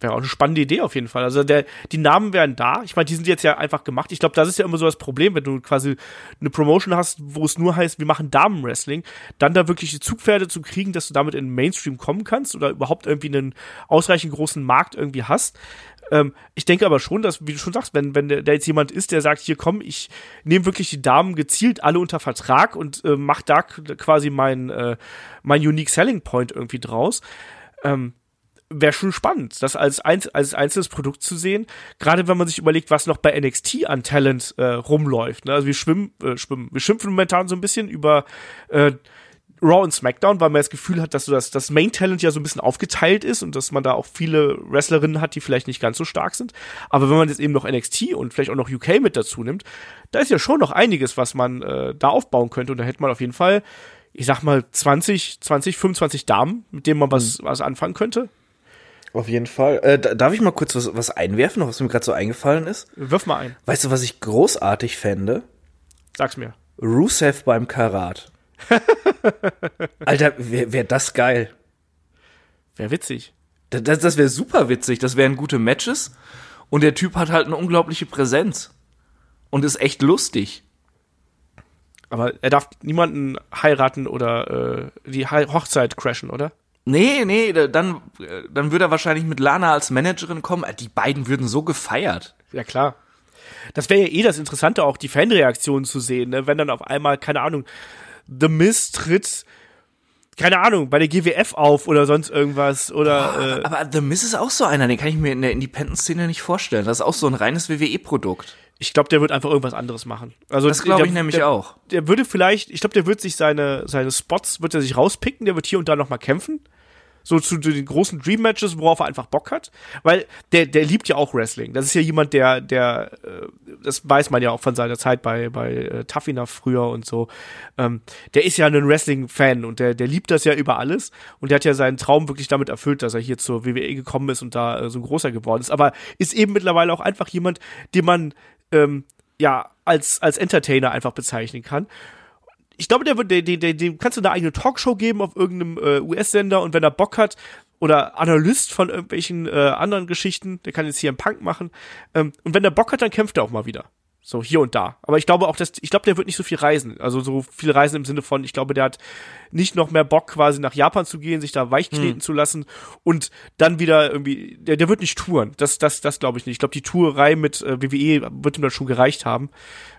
Wäre auch eine spannende Idee auf jeden Fall. Also der, die Namen wären da. Ich meine, die sind jetzt ja einfach gemacht. Ich glaube, das ist ja immer so das Problem, wenn du quasi eine Promotion hast, wo es nur heißt, wir machen Damenwrestling, dann da wirklich die Zugpferde zu kriegen, dass du damit in den Mainstream kommen kannst oder überhaupt irgendwie einen ausreichend großen Markt irgendwie hast. Ähm, ich denke aber schon, dass, wie du schon sagst, wenn, wenn der jetzt jemand ist, der sagt, hier komm, ich nehme wirklich die Damen gezielt alle unter Vertrag und äh, mach da quasi mein, äh, mein Unique Selling Point irgendwie draus. Ähm, wäre schon spannend, das als, einz als einzelnes Produkt zu sehen. Gerade wenn man sich überlegt, was noch bei NXT an Talent äh, rumläuft. Ne? Also wir schwimmen, äh, schwimmen, wir schimpfen momentan so ein bisschen über äh, Raw und SmackDown, weil man das Gefühl hat, dass so das, das Main-Talent ja so ein bisschen aufgeteilt ist und dass man da auch viele Wrestlerinnen hat, die vielleicht nicht ganz so stark sind. Aber wenn man jetzt eben noch NXT und vielleicht auch noch UK mit dazu nimmt, da ist ja schon noch einiges, was man äh, da aufbauen könnte. Und da hätte man auf jeden Fall, ich sag mal, 20, 20, 25 Damen, mit denen man was, was anfangen könnte. Auf jeden Fall. Äh, da- darf ich mal kurz was, was einwerfen, was mir gerade so eingefallen ist? Wirf mal ein. Weißt du, was ich großartig fände? Sag's mir. Rusev beim Karat. Alter, wäre wär das geil. Wäre witzig. Das, das, das wäre super witzig. Das wären gute Matches. Und der Typ hat halt eine unglaubliche Präsenz. Und ist echt lustig. Aber er darf niemanden heiraten oder äh, die He Hochzeit crashen, oder? Nee, nee, da- dann, äh, dann würde er wahrscheinlich mit Lana als Managerin kommen. Äh, Die beiden würden so gefeiert. Ja, klar. Das wäre ja eh das Interessante, auch die Fanreaktionen zu sehen, ne? wenn dann auf einmal, keine Ahnung, The Miz tritt, keine Ahnung, bei der GWF auf oder sonst irgendwas oder äh, Aber The Miz ist auch so einer, den kann ich mir in der Independent-Szene nicht vorstellen. Das ist auch so ein reines WWE-Produkt. ich glaube, der wird einfach irgendwas anderes machen. Also Das glaube der- ich nämlich der, auch. Der würde vielleicht, ich glaube, der wird sich seine seine Spots wird er sich rauspicken, der wird hier und da noch mal kämpfen. So zu den großen Dream Matches, worauf er einfach Bock hat, weil der der liebt ja auch Wrestling. Das ist ja jemand, der der äh, das weiß man ja auch von seiner Zeit bei bei äh, Enough früher und so. Ähm, der ist ja ein Wrestling Fan und der der liebt das ja über alles und der hat ja seinen Traum wirklich damit erfüllt, dass er hier zur WWE gekommen ist und da äh, so ein großer geworden ist, aber ist eben mittlerweile auch einfach jemand, den man ähm, ja als als Entertainer einfach bezeichnen kann ich glaube, der wird, dem, dem, dem kannst du eine eigene Talkshow geben auf irgendeinem äh, US-Sender und wenn er Bock hat oder Analyst von irgendwelchen äh, anderen Geschichten, der kann jetzt hier einen Punk machen. Ähm, und wenn er Bock hat, dann kämpft er auch mal wieder. So hier und da. Aber ich glaube auch, dass ich glaube, der wird nicht so viel reisen. Also so viel reisen im Sinne von, ich glaube, der hat nicht noch mehr Bock quasi nach Japan zu gehen, sich da weichkneten hm. zu lassen und dann wieder irgendwie. Der, der wird nicht touren. Das das das glaube ich nicht. Ich glaube, die Tourerei mit äh, WWE wird ihm dann schon gereicht haben.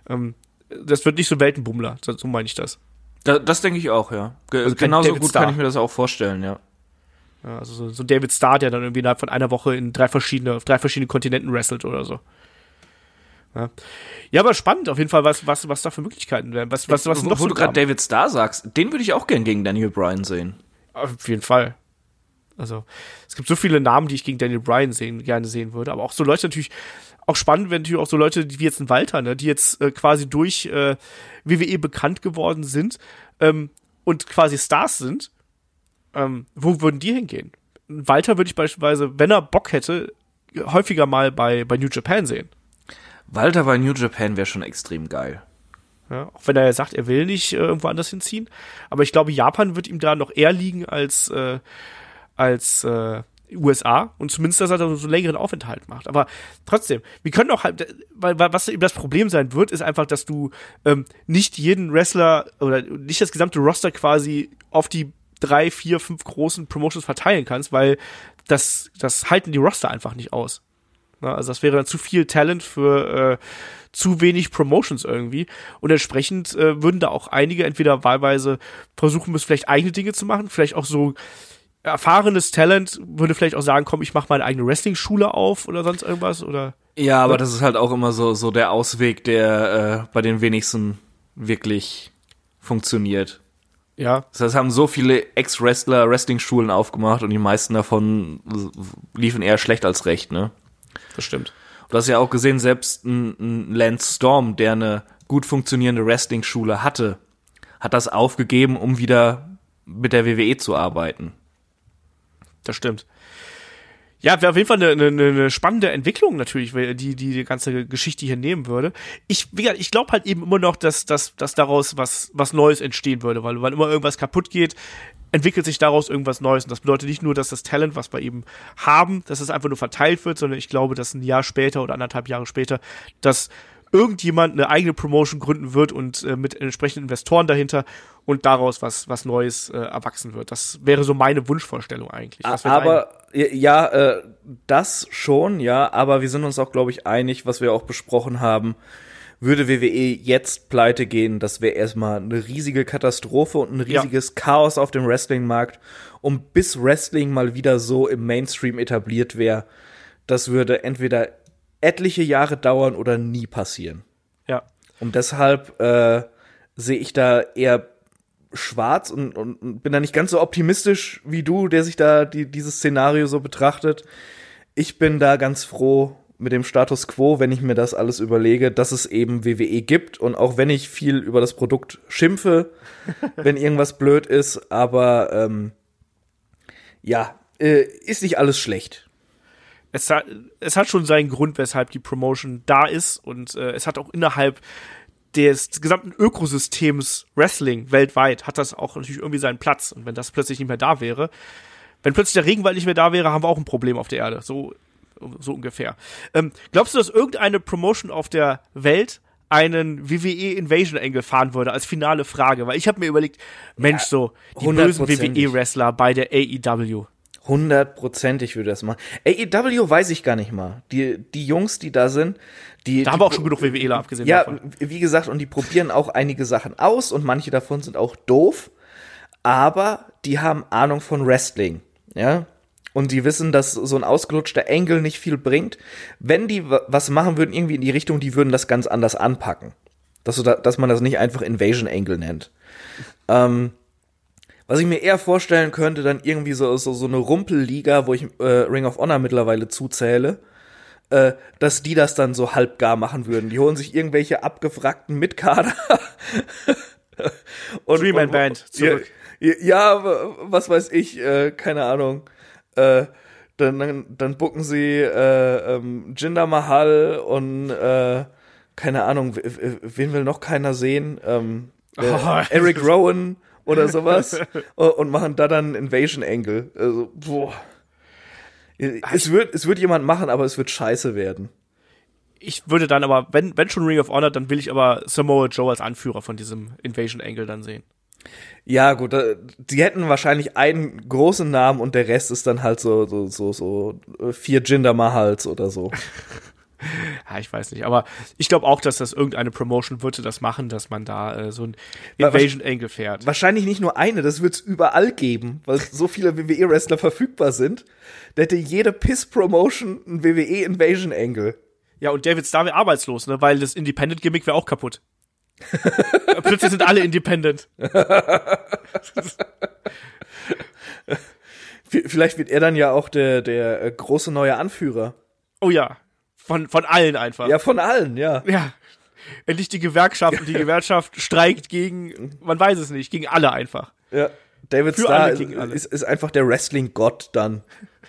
Ähm, das wird nicht so ein Weltenbummler, so meine ich das. Da, das denke ich auch, ja. Ge also genauso David gut Star. kann ich mir das auch vorstellen, ja. ja also so, so David Starr, der dann irgendwie innerhalb von einer Woche in drei verschiedene, auf drei verschiedene Kontinenten wrestelt oder so. Ja. ja, aber spannend auf jeden Fall, was, was, was da für Möglichkeiten wären. Was, was, was wo, noch wo so du gerade David Starr sagst, den würde ich auch gern gegen Daniel Bryan sehen. Auf jeden Fall. Also, es gibt so viele Namen, die ich gegen Daniel Bryan sehen, gerne sehen würde, aber auch so Leute natürlich, auch spannend, wenn natürlich auch so Leute wie jetzt ein Walter, ne, die jetzt äh, quasi durch äh, WWE bekannt geworden sind ähm, und quasi Stars sind, ähm, wo würden die hingehen? Walter würde ich beispielsweise, wenn er Bock hätte, häufiger mal bei, bei New Japan sehen. Walter bei New Japan wäre schon extrem geil. Ja, auch wenn er ja sagt, er will nicht äh, irgendwo anders hinziehen. Aber ich glaube, Japan wird ihm da noch eher liegen als, äh, als äh, USA und zumindest, dass er so einen längeren Aufenthalt macht. Aber trotzdem, wir können auch halt, weil, weil was eben das Problem sein wird, ist einfach, dass du ähm, nicht jeden Wrestler oder nicht das gesamte Roster quasi auf die drei, vier, fünf großen Promotions verteilen kannst, weil das, das halten die Roster einfach nicht aus. Na, also das wäre dann zu viel Talent für äh, zu wenig Promotions irgendwie. Und entsprechend äh, würden da auch einige entweder wahlweise versuchen müssen, vielleicht eigene Dinge zu machen, vielleicht auch so erfahrenes Talent würde vielleicht auch sagen, komm, ich mache meine eigene Wrestling-Schule auf oder sonst irgendwas oder. Ja, aber das ist halt auch immer so so der Ausweg, der äh, bei den wenigsten wirklich funktioniert. Ja. Das heißt, haben so viele Ex-Wrestler Wrestling-Schulen aufgemacht und die meisten davon liefen eher schlecht als recht, ne? Das stimmt. Du hast ja auch gesehen, selbst ein, ein Lance Storm, der eine gut funktionierende Wrestling-Schule hatte, hat das aufgegeben, um wieder mit der WWE zu arbeiten das stimmt. Ja, wäre auf jeden Fall eine, eine, eine spannende Entwicklung natürlich, die, die die ganze Geschichte hier nehmen würde. Ich, ich glaube halt eben immer noch, dass, dass, dass daraus was, was Neues entstehen würde, weil, weil immer irgendwas kaputt geht, entwickelt sich daraus irgendwas Neues. Und das bedeutet nicht nur, dass das Talent, was wir eben haben, dass es einfach nur verteilt wird, sondern ich glaube, dass ein Jahr später oder anderthalb Jahre später, dass irgendjemand eine eigene Promotion gründen wird und äh, mit entsprechenden Investoren dahinter und daraus was was Neues äh, erwachsen wird. Das wäre so meine Wunschvorstellung eigentlich. aber ja, äh, das schon, ja, aber wir sind uns auch, glaube ich, einig, was wir auch besprochen haben. Würde WWE jetzt pleite gehen, das wäre erstmal eine riesige Katastrophe und ein riesiges ja. Chaos auf dem Wrestling-Markt. Und bis Wrestling mal wieder so im Mainstream etabliert wäre, das würde entweder etliche Jahre dauern oder nie passieren. Ja. Und deshalb äh, sehe ich da eher schwarz und, und, bin da nicht ganz so optimistisch wie du, der sich da die, dieses Szenario so betrachtet. Ich bin da ganz froh mit dem Status quo, wenn ich mir das alles überlege, dass es eben WWE gibt und auch wenn ich viel über das Produkt schimpfe, wenn irgendwas blöd ist, aber ähm, ja, äh, ist nicht alles schlecht es hat, es hat schon seinen Grund, weshalb die Promotion da ist und äh, es hat auch innerhalb des gesamten Ökosystems Wrestling weltweit hat das auch natürlich irgendwie seinen Platz und wenn das plötzlich nicht mehr da wäre, wenn plötzlich der Regenwald nicht mehr da wäre, haben wir auch ein Problem auf der Erde, so so ungefähr. Ähm, glaubst du, dass irgendeine Promotion auf der Welt einen WWE Invasion Angle fahren würde als finale Frage, weil ich habe mir überlegt, Mensch, so die bösen WWE Wrestler bei der AEW. Hundertprozentig würde das machen. AEW weiß ich gar nicht mal. Die, die Jungs, die da sind, die. Da haben wir auch schon genug WWEler abgesehen ja, davon. Ja, wie gesagt, und die probieren auch einige Sachen aus und manche davon sind auch doof. Aber die haben Ahnung von Wrestling. Ja. Und die wissen, dass so ein ausgelutschter Angle nicht viel bringt. Wenn die was machen würden, irgendwie in die Richtung, die würden das ganz anders anpacken. Dass, du da, dass man das nicht einfach Invasion Angle nennt. Ähm, Was ich mir eher vorstellen könnte, dann irgendwie so, so, so eine Rumpelliga, wo ich äh, Ring of Honor mittlerweile zuzähle, äh, dass die das dann so halbgar machen würden. Die holen sich irgendwelche abgefragten Mitkader. und, Three-Man Band zurück. Ja, ja, was weiß ich, äh, keine Ahnung. Äh, dann, dann, dann bucken sie äh, ähm, Jinder Mahal und äh, keine Ahnung, wen will noch keiner sehen? Ähm, äh, oh, Eric Rowan oder sowas und machen da dann Invasion Angle. Also, boah. Es wird, es wird jemand machen, aber es wird scheiße werden. Ich würde dann aber, wenn, wenn schon Ring of Honor, dann will ich aber Samoa Joe als Anführer von diesem Invasion Angle dann sehen. Ja, gut, die hätten wahrscheinlich einen großen Namen und der Rest ist dann halt so, so, so, so äh, vier Jinder Mahals oder so. ja, ich weiß nicht, aber ich glaube auch, dass das irgendeine Promotion würde das machen, dass man da äh, so ein Invasion Angle fährt. Wahrscheinlich nicht nur eine, das wird es überall geben, weil so viele WWE-Wrestler verfügbar sind. Da hätte jede Piss-Promotion ein WWE Invasion Angle. Ja, und David Starr wäre arbeitslos, ne? Weil das Independent-Gimmick wäre auch kaputt. Plötzlich sind alle independent. Vielleicht wird er dann ja auch der, der äh, große neue Anführer. Oh ja. Von, von allen einfach. Ja, von allen, ja. Ja. Endlich die Gewerkschaft und die Gewerkschaft streikt gegen, man weiß es nicht, gegen alle einfach. Ja. David Für Starr ist, ist einfach der Wrestling-Gott dann.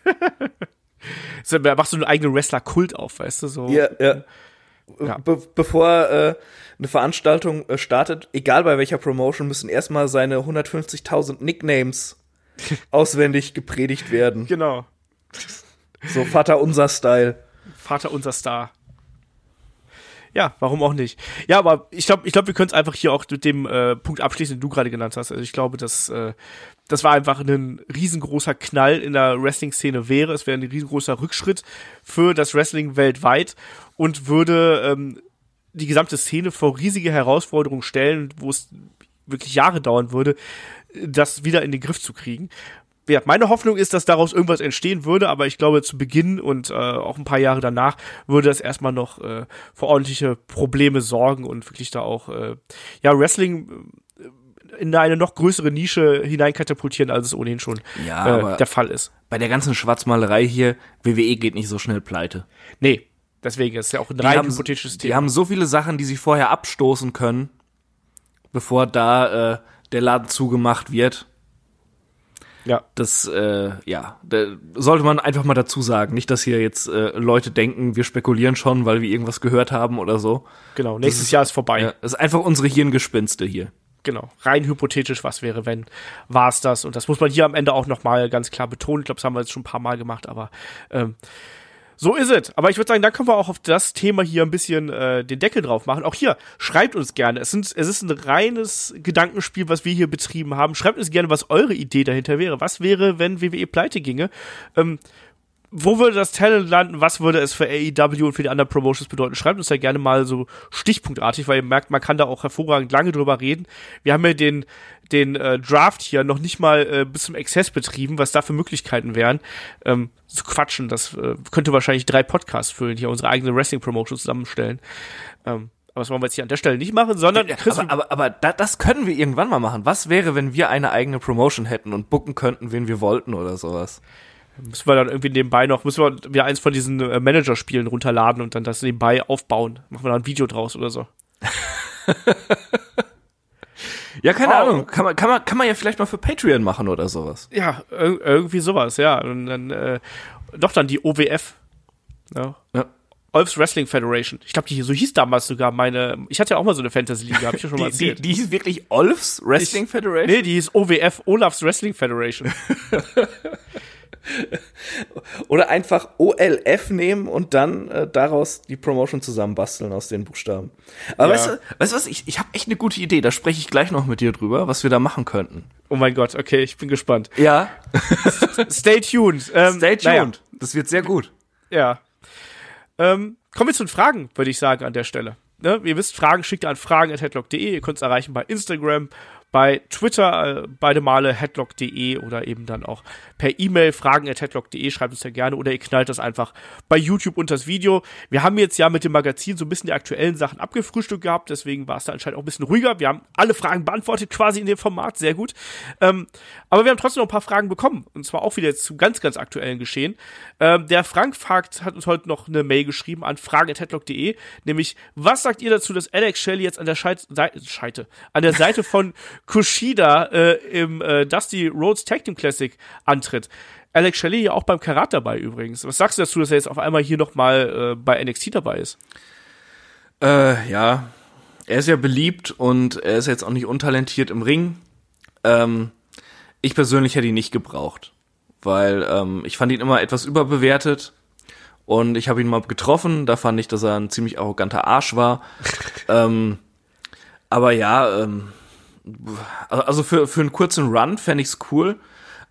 so, machst du einen eigenen Wrestler-Kult auf, weißt du, so. Ja, ja. ja. Be bevor äh, eine Veranstaltung äh, startet, egal bei welcher Promotion, müssen erstmal seine 150.000 Nicknames auswendig gepredigt werden. Genau. So Vater unser Style. Vater unser Star. Ja, warum auch nicht? Ja, aber ich glaube, ich glaube, wir können es einfach hier auch mit dem äh, Punkt abschließen, den du gerade genannt hast. Also ich glaube, dass äh, das war einfach ein riesengroßer Knall in der Wrestling-Szene wäre. Es wäre ein riesengroßer Rückschritt für das Wrestling weltweit und würde ähm, die gesamte Szene vor riesige Herausforderungen stellen, wo es wirklich Jahre dauern würde, das wieder in den Griff zu kriegen ja, meine Hoffnung ist, dass daraus irgendwas entstehen würde, aber ich glaube, zu Beginn und äh, auch ein paar Jahre danach würde das erstmal noch äh, für ordentliche Probleme sorgen und wirklich da auch äh, ja Wrestling äh, in eine noch größere Nische hineinkatapultieren, als es ohnehin schon ja, äh, der Fall ist. Bei der ganzen Schwarzmalerei hier, WWE geht nicht so schnell pleite. Nee, deswegen ist ja auch ein rein hypothetisches Thema. Die haben so viele Sachen, die sie vorher abstoßen können, bevor da äh, der Laden zugemacht wird ja. Das, äh, ja, da sollte man einfach mal dazu sagen. Nicht, dass hier jetzt äh, Leute denken, wir spekulieren schon, weil wir irgendwas gehört haben oder so. Genau, nächstes ist, Jahr ist vorbei. Ja, das ist einfach unsere Hirngespinste hier. Genau, rein hypothetisch, was wäre, wenn, war es das. Und das muss man hier am Ende auch nochmal ganz klar betonen. Ich glaube, das haben wir jetzt schon ein paar Mal gemacht, aber ähm, so ist es. Aber ich würde sagen, da können wir auch auf das Thema hier ein bisschen äh, den Deckel drauf machen. Auch hier, schreibt uns gerne. Es, sind, es ist ein reines Gedankenspiel, was wir hier betrieben haben. Schreibt uns gerne, was eure Idee dahinter wäre. Was wäre, wenn WWE pleite ginge? Ähm, wo würde das Talent landen? Was würde es für AEW und für die anderen Promotions bedeuten? Schreibt uns da gerne mal so stichpunktartig, weil ihr merkt, man kann da auch hervorragend lange drüber reden. Wir haben ja den, den äh, Draft hier noch nicht mal äh, bis zum Exzess betrieben, was da für Möglichkeiten wären. Ähm, zu quatschen, das äh, könnte wahrscheinlich drei Podcasts füllen, hier unsere eigene Wrestling-Promotion zusammenstellen. Ähm, aber das wollen wir jetzt hier an der Stelle nicht machen, sondern Chris, aber, aber, aber da, das können wir irgendwann mal machen. Was wäre, wenn wir eine eigene Promotion hätten und booken könnten, wen wir wollten oder sowas? Müssen wir dann irgendwie nebenbei noch, müssen wir wieder eins von diesen äh, Managerspielen runterladen und dann das nebenbei aufbauen. Machen wir da ein Video draus oder so. ja, keine oh. Ahnung. Kann man, kann, man, kann man ja vielleicht mal für Patreon machen oder sowas. Ja, irgendwie sowas, ja. Und dann, äh, doch dann die OWF. Ja. ja. Olfs Wrestling Federation. Ich glaube, die so hieß damals sogar meine. Ich hatte ja auch mal so eine Fantasy-Liga, habe ich ja schon mal erzählt. Die, die, die hieß wirklich Olfs Wrestling ich, Federation? Nee, die hieß OWF, Olafs Wrestling Federation. Oder einfach OLF nehmen und dann äh, daraus die Promotion zusammenbasteln aus den Buchstaben. Aber ja. weißt, du, weißt du was, ich, ich habe echt eine gute Idee, da spreche ich gleich noch mit dir drüber, was wir da machen könnten. Oh mein Gott, okay, ich bin gespannt. Ja. Stay tuned. Ähm, Stay tuned. Naja. Das wird sehr gut. Ja. Ähm, kommen wir zu den Fragen, würde ich sagen, an der Stelle. Ne? Ihr wisst, Fragen schickt ihr an fragen.headlock.de. Ihr könnt es erreichen bei Instagram, bei Twitter äh, beide Male headlock.de oder eben dann auch per E-Mail fragen at headlock.de, schreibt uns ja gerne oder ihr knallt das einfach bei YouTube unter das Video. Wir haben jetzt ja mit dem Magazin so ein bisschen die aktuellen Sachen abgefrühstückt gehabt, deswegen war es da anscheinend auch ein bisschen ruhiger. Wir haben alle Fragen beantwortet quasi in dem Format, sehr gut. Ähm, aber wir haben trotzdem noch ein paar Fragen bekommen und zwar auch wieder jetzt zu ganz, ganz aktuellen Geschehen. Ähm, der Frank Fakt hat uns heute noch eine Mail geschrieben an fragen.headlock.de, nämlich, was sagt ihr dazu, dass Alex Shelley jetzt an der Scheit Scheite, an der Seite von Kushida äh, im äh, Dusty Rhodes Tag Team Classic antritt? Alex Shelley ja auch beim Karat dabei übrigens. Was sagst du dazu, dass er jetzt auf einmal hier nochmal äh, bei NXT dabei ist? Äh, ja, er ist ja beliebt und er ist jetzt auch nicht untalentiert im Ring. Ähm, ich persönlich hätte ihn nicht gebraucht, weil ähm, ich fand ihn immer etwas überbewertet und ich habe ihn mal getroffen, da fand ich, dass er ein ziemlich arroganter Arsch war. ähm, aber ja, ähm, also für, für einen kurzen Run fände ich's cool,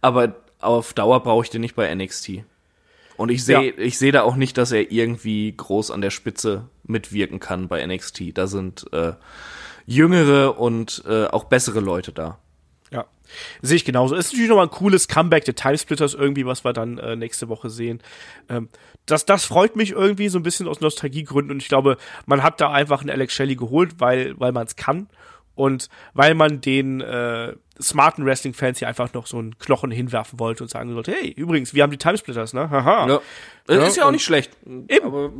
aber auf Dauer brauche ich den nicht bei NXT. Und ich sehe, ja. ich sehe da auch nicht, dass er irgendwie groß an der Spitze mitwirken kann bei NXT. Da sind äh, jüngere und äh, auch bessere Leute da. Ja, sehe ich genauso. Ist natürlich nochmal ein cooles Comeback der Timesplitters irgendwie, was wir dann äh, nächste Woche sehen. Ähm, das, das freut mich irgendwie so ein bisschen aus Nostalgiegründen und ich glaube, man hat da einfach einen Alex Shelley geholt, weil, weil man es kann und weil man den äh, smarten Wrestling-Fans hier einfach noch so einen Knochen hinwerfen wollte und sagen sollte, hey, übrigens, wir haben die Timesplitters, ne? Haha. Ja. Das ja, ist ja auch nicht schlecht. Eben. Aber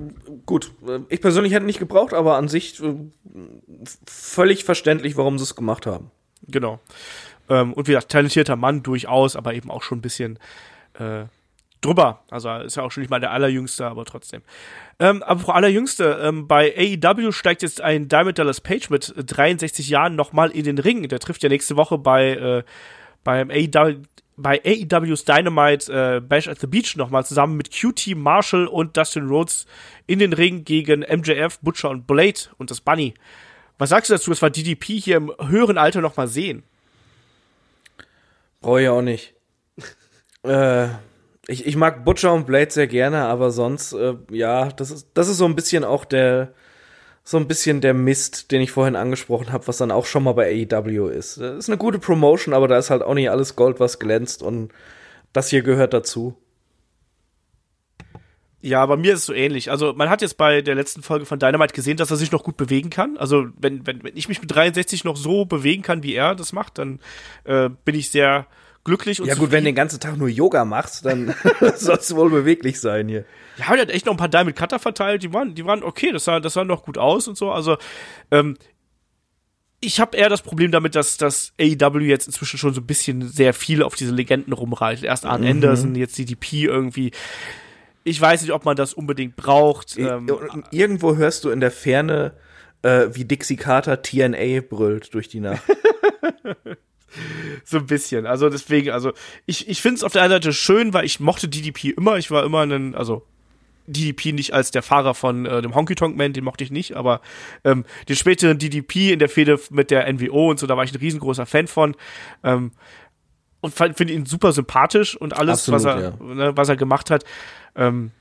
gut, ich persönlich hätte nicht gebraucht, aber an sich äh, völlig verständlich, warum sie es gemacht haben. Genau. Ähm, und wie gesagt, talentierter Mann durchaus, aber eben auch schon ein bisschen äh, drüber. Also ist ja auch schon nicht mal der allerjüngste, aber trotzdem. Ähm, aber vor allerjüngste, ähm, bei AEW steigt jetzt ein Diamond Dallas Page mit 63 Jahren nochmal in den Ring. Der trifft ja nächste Woche bei äh, beim AEW bei AEW's Dynamite äh, Bash at the Beach nochmal zusammen mit QT Marshall und Dustin Rhodes in den Ring gegen MJF, Butcher und Blade und das Bunny. Was sagst du dazu, dass wir DDP hier im höheren Alter nochmal sehen? Brauche ich auch nicht. äh, ich, ich mag Butcher und Blade sehr gerne, aber sonst, äh, ja, das ist, das ist so ein bisschen auch der, so ein bisschen der Mist, den ich vorhin angesprochen habe, was dann auch schon mal bei AEW ist. Das ist eine gute Promotion, aber da ist halt auch nicht alles Gold, was glänzt und das hier gehört dazu. Ja, bei mir ist es so ähnlich. Also man hat jetzt bei der letzten Folge von Dynamite gesehen, dass er sich noch gut bewegen kann. Also wenn, wenn, wenn ich mich mit 63 noch so bewegen kann, wie er das macht, dann äh, bin ich sehr glücklich und Ja gut, wenn du den ganzen Tag nur Yoga machst, dann sollst du wohl beweglich sein hier. Ja, er hat echt noch ein paar Diamond Cutter verteilt, die waren, die waren okay, das sah, das sah noch gut aus und so. Also, ähm, ich habe eher das Problem damit, dass das AEW jetzt inzwischen schon so ein bisschen sehr viel auf diese Legenden rumreitet. Erst Arn mhm. Anderson, jetzt DDP irgendwie. Ich weiß nicht, ob man das unbedingt braucht. Ähm, Irgendwo hörst du in der Ferne, äh, wie Dixie Carter TNA brüllt durch die Nacht. so ein bisschen. Also deswegen, also ich, ich finde es auf der einen Seite schön, weil ich mochte DDP immer. Ich war immer ein, also DDP nicht als der Fahrer von äh, dem Honky Tonk Man, den mochte ich nicht, aber ähm, den späteren DDP in der Fehde mit der NWO und so, da war ich ein riesengroßer Fan von. Ähm, und finde ihn super sympathisch und alles, Absolut, was er, ja. ne, was er gemacht hat. Ähm,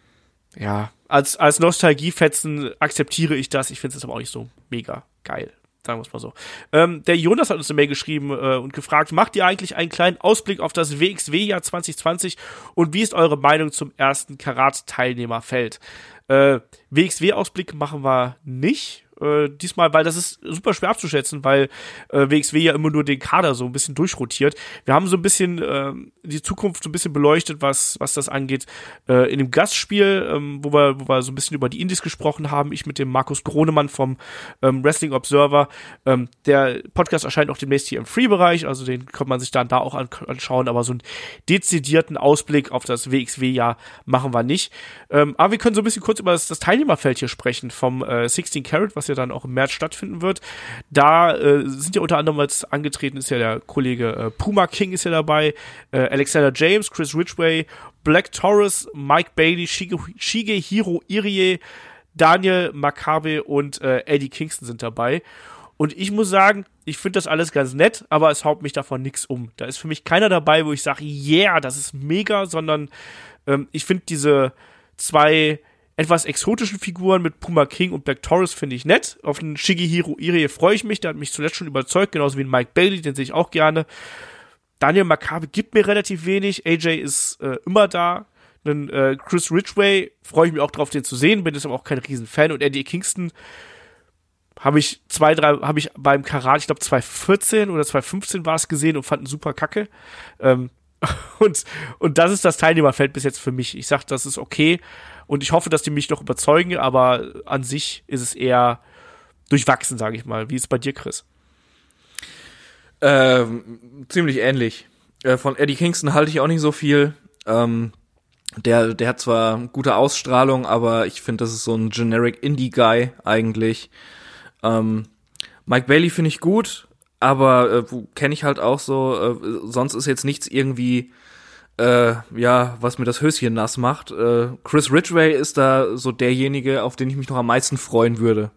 ja, als, als Nostalgiefetzen akzeptiere ich das. Ich finde es aber auch nicht so mega geil. Sagen wir es mal so. Ähm, der Jonas hat uns eine Mail geschrieben äh, und gefragt, macht ihr eigentlich einen kleinen Ausblick auf das WXW-Jahr 2020 und wie ist eure Meinung zum ersten Karat-Teilnehmerfeld? Äh, WXW-Ausblick machen wir nicht äh, diesmal, weil das ist super schwer abzuschätzen, weil äh, WXW ja immer nur den Kader so ein bisschen durchrotiert. Wir haben so ein bisschen äh, die Zukunft so ein bisschen beleuchtet, was, was das angeht, äh, in dem Gastspiel, ähm, wo, wir, wo wir so ein bisschen über die Indies gesprochen haben, ich mit dem Markus Gronemann vom ähm, Wrestling Observer. Ähm, der Podcast erscheint auch demnächst hier im Free-Bereich, also den kann man sich dann da auch an, anschauen, aber so einen dezidierten Ausblick auf das WXW-Jahr machen wir nicht. Ähm, aber wir können so ein bisschen kurz über das, das Teilnehmerfeld hier sprechen vom äh, 16 Carat, was ja dann auch im März stattfinden wird. Da äh, sind ja unter anderem als angetreten ist ja der Kollege äh, Puma King ist ja dabei, äh, Alexander James, Chris Ridgway, Black Taurus, Mike Bailey, Shige, Shigehiro Irie, Daniel Makabe und äh, Eddie Kingston sind dabei. Und ich muss sagen, ich finde das alles ganz nett, aber es haut mich davon nichts um. Da ist für mich keiner dabei, wo ich sage, yeah, das ist mega, sondern ähm, ich finde diese zwei etwas exotischen Figuren mit Puma King und Black Taurus finde ich nett. Auf den Shigehiro Irie freue ich mich, der hat mich zuletzt schon überzeugt, genauso wie Mike Bailey, den sehe ich auch gerne. Daniel Makabe gibt mir relativ wenig, AJ ist äh, immer da. Dann äh, Chris Ridgway freue ich mich auch drauf, den zu sehen, bin jetzt aber auch kein Riesenfan. Und Eddie Kingston habe ich zwei, drei, habe ich beim Karat, ich glaube 2014 oder 2015 war es gesehen und fand ihn super kacke. Ähm, und, und das ist das Teilnehmerfeld bis jetzt für mich. Ich sag, das ist okay. Und ich hoffe, dass die mich noch überzeugen, aber an sich ist es eher durchwachsen, sage ich mal. Wie ist es bei dir, Chris? Ähm, ziemlich ähnlich. Äh, von Eddie Kingston halte ich auch nicht so viel. Ähm, der, der hat zwar gute Ausstrahlung, aber ich finde, das ist so ein generic Indie-Guy eigentlich. Ähm, Mike Bailey finde ich gut, aber äh, kenne ich halt auch so. Äh, sonst ist jetzt nichts irgendwie, äh, ja, was mir das Höschen nass macht. Äh, Chris Ridgway ist da so derjenige, auf den ich mich noch am meisten freuen würde,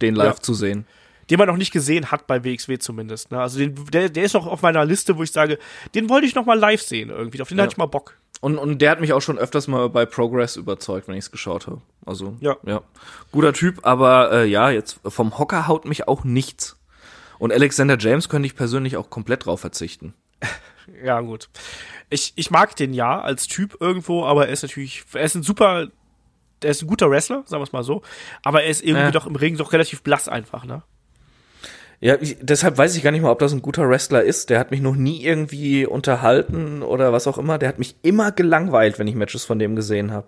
den live ja. zu sehen den man noch nicht gesehen hat bei WXW zumindest. Ne? Also den, der, der ist noch auf meiner Liste, wo ich sage, den wollte ich noch mal live sehen irgendwie. Auf den ja. hatte ich mal Bock. Und, und der hat mich auch schon öfters mal bei Progress überzeugt, wenn ich es geschaut habe. Also ja. ja, guter Typ, aber äh, ja, jetzt vom Hocker haut mich auch nichts. Und Alexander James könnte ich persönlich auch komplett drauf verzichten. ja, gut. Ich, ich mag den ja als Typ irgendwo, aber er ist natürlich, er ist ein super, er ist ein guter Wrestler, sagen wir es mal so, aber er ist irgendwie ja. doch im Ring doch relativ blass einfach, ne? Ja, ich, deshalb weiß ich gar nicht mal, ob das ein guter Wrestler ist. Der hat mich noch nie irgendwie unterhalten oder was auch immer. Der hat mich immer gelangweilt, wenn ich Matches von dem gesehen habe.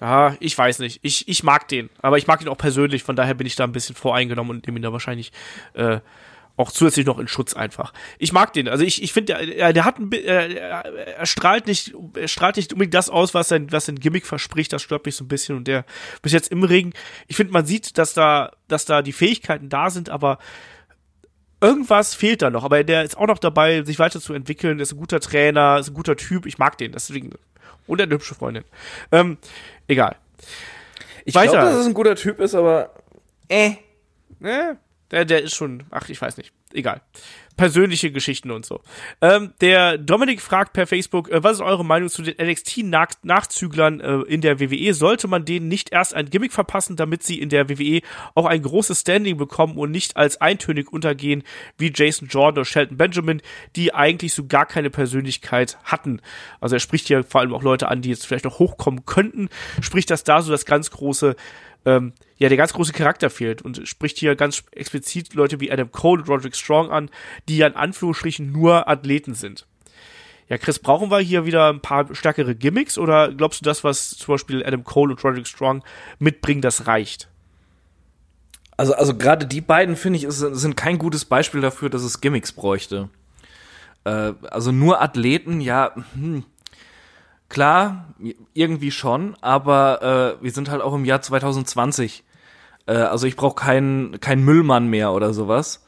Ja, ich weiß nicht. Ich, ich mag den, aber ich mag ihn auch persönlich, von daher bin ich da ein bisschen voreingenommen und nehme ihn da wahrscheinlich äh, auch zusätzlich noch in Schutz einfach. Ich mag den. Also ich, ich finde, der, der hat ein, äh, er strahlt nicht, er strahlt nicht unbedingt das aus, was sein, was sein Gimmick verspricht. Das stört mich so ein bisschen. Und der bis jetzt im Ring, ich finde, man sieht, dass da, dass da die Fähigkeiten da sind, aber irgendwas fehlt da noch. Aber der ist auch noch dabei, sich weiterzuentwickeln. Ist ein guter Trainer, ist ein guter Typ. Ich mag den. Deswegen und eine hübsche Freundin. Ähm, egal. Ich glaube, dass es ein guter Typ ist, aber äh. äh der, der ist schon, ach, ich weiß nicht. Egal. Persönliche Geschichten und so. Ähm, der Dominik fragt per Facebook, äh, was ist eure Meinung zu den NXT-Nachzüglern äh, in der WWE? Sollte man denen nicht erst ein Gimmick verpassen, damit sie in der WWE auch ein großes Standing bekommen und nicht als eintönig untergehen wie Jason Jordan oder Shelton Benjamin, die eigentlich so gar keine Persönlichkeit hatten? Also er spricht hier vor allem auch Leute an, die jetzt vielleicht noch hochkommen könnten. Spricht das da so das ganz große ähm, ja, der ganz große Charakter fehlt und spricht hier ganz explizit Leute wie Adam Cole und Roderick Strong an, die ja in Anführungsstrichen nur Athleten sind. Ja, Chris, brauchen wir hier wieder ein paar stärkere Gimmicks oder glaubst du, das, was zum Beispiel Adam Cole und Roderick Strong mitbringen, das reicht? Also, also gerade die beiden, finde ich, sind kein gutes Beispiel dafür, dass es Gimmicks bräuchte. Äh, also nur Athleten, ja, hm, Klar, irgendwie schon, aber äh, wir sind halt auch im Jahr 2020. Äh, also ich brauche keinen kein Müllmann mehr oder sowas,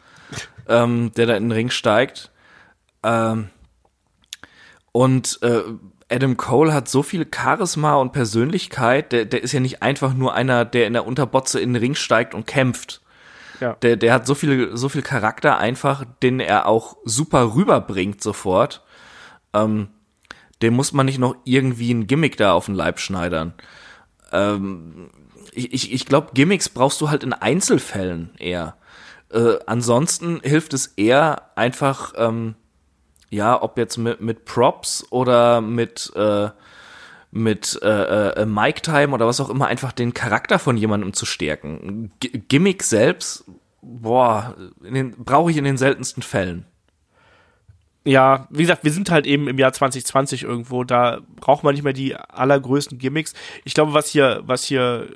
ähm, der da in den Ring steigt. Ähm, und äh, Adam Cole hat so viel Charisma und Persönlichkeit, der, der ist ja nicht einfach nur einer, der in der Unterbotze in den Ring steigt und kämpft. Ja. Der, der hat so viel, so viel Charakter einfach, den er auch super rüberbringt sofort. Ähm, dem muss man nicht noch irgendwie ein Gimmick da auf den Leib schneidern. Ähm, ich ich, ich glaube, Gimmicks brauchst du halt in Einzelfällen eher. Äh, ansonsten hilft es eher einfach, ähm, ja, ob jetzt mit, mit Props oder mit, äh, mit äh, äh, Mic Time oder was auch immer, einfach den Charakter von jemandem zu stärken. G Gimmick selbst, boah, brauche ich in den seltensten Fällen ja, wie gesagt, wir sind halt eben im Jahr 2020 irgendwo, da braucht man nicht mehr die allergrößten Gimmicks. Ich glaube, was hier, was hier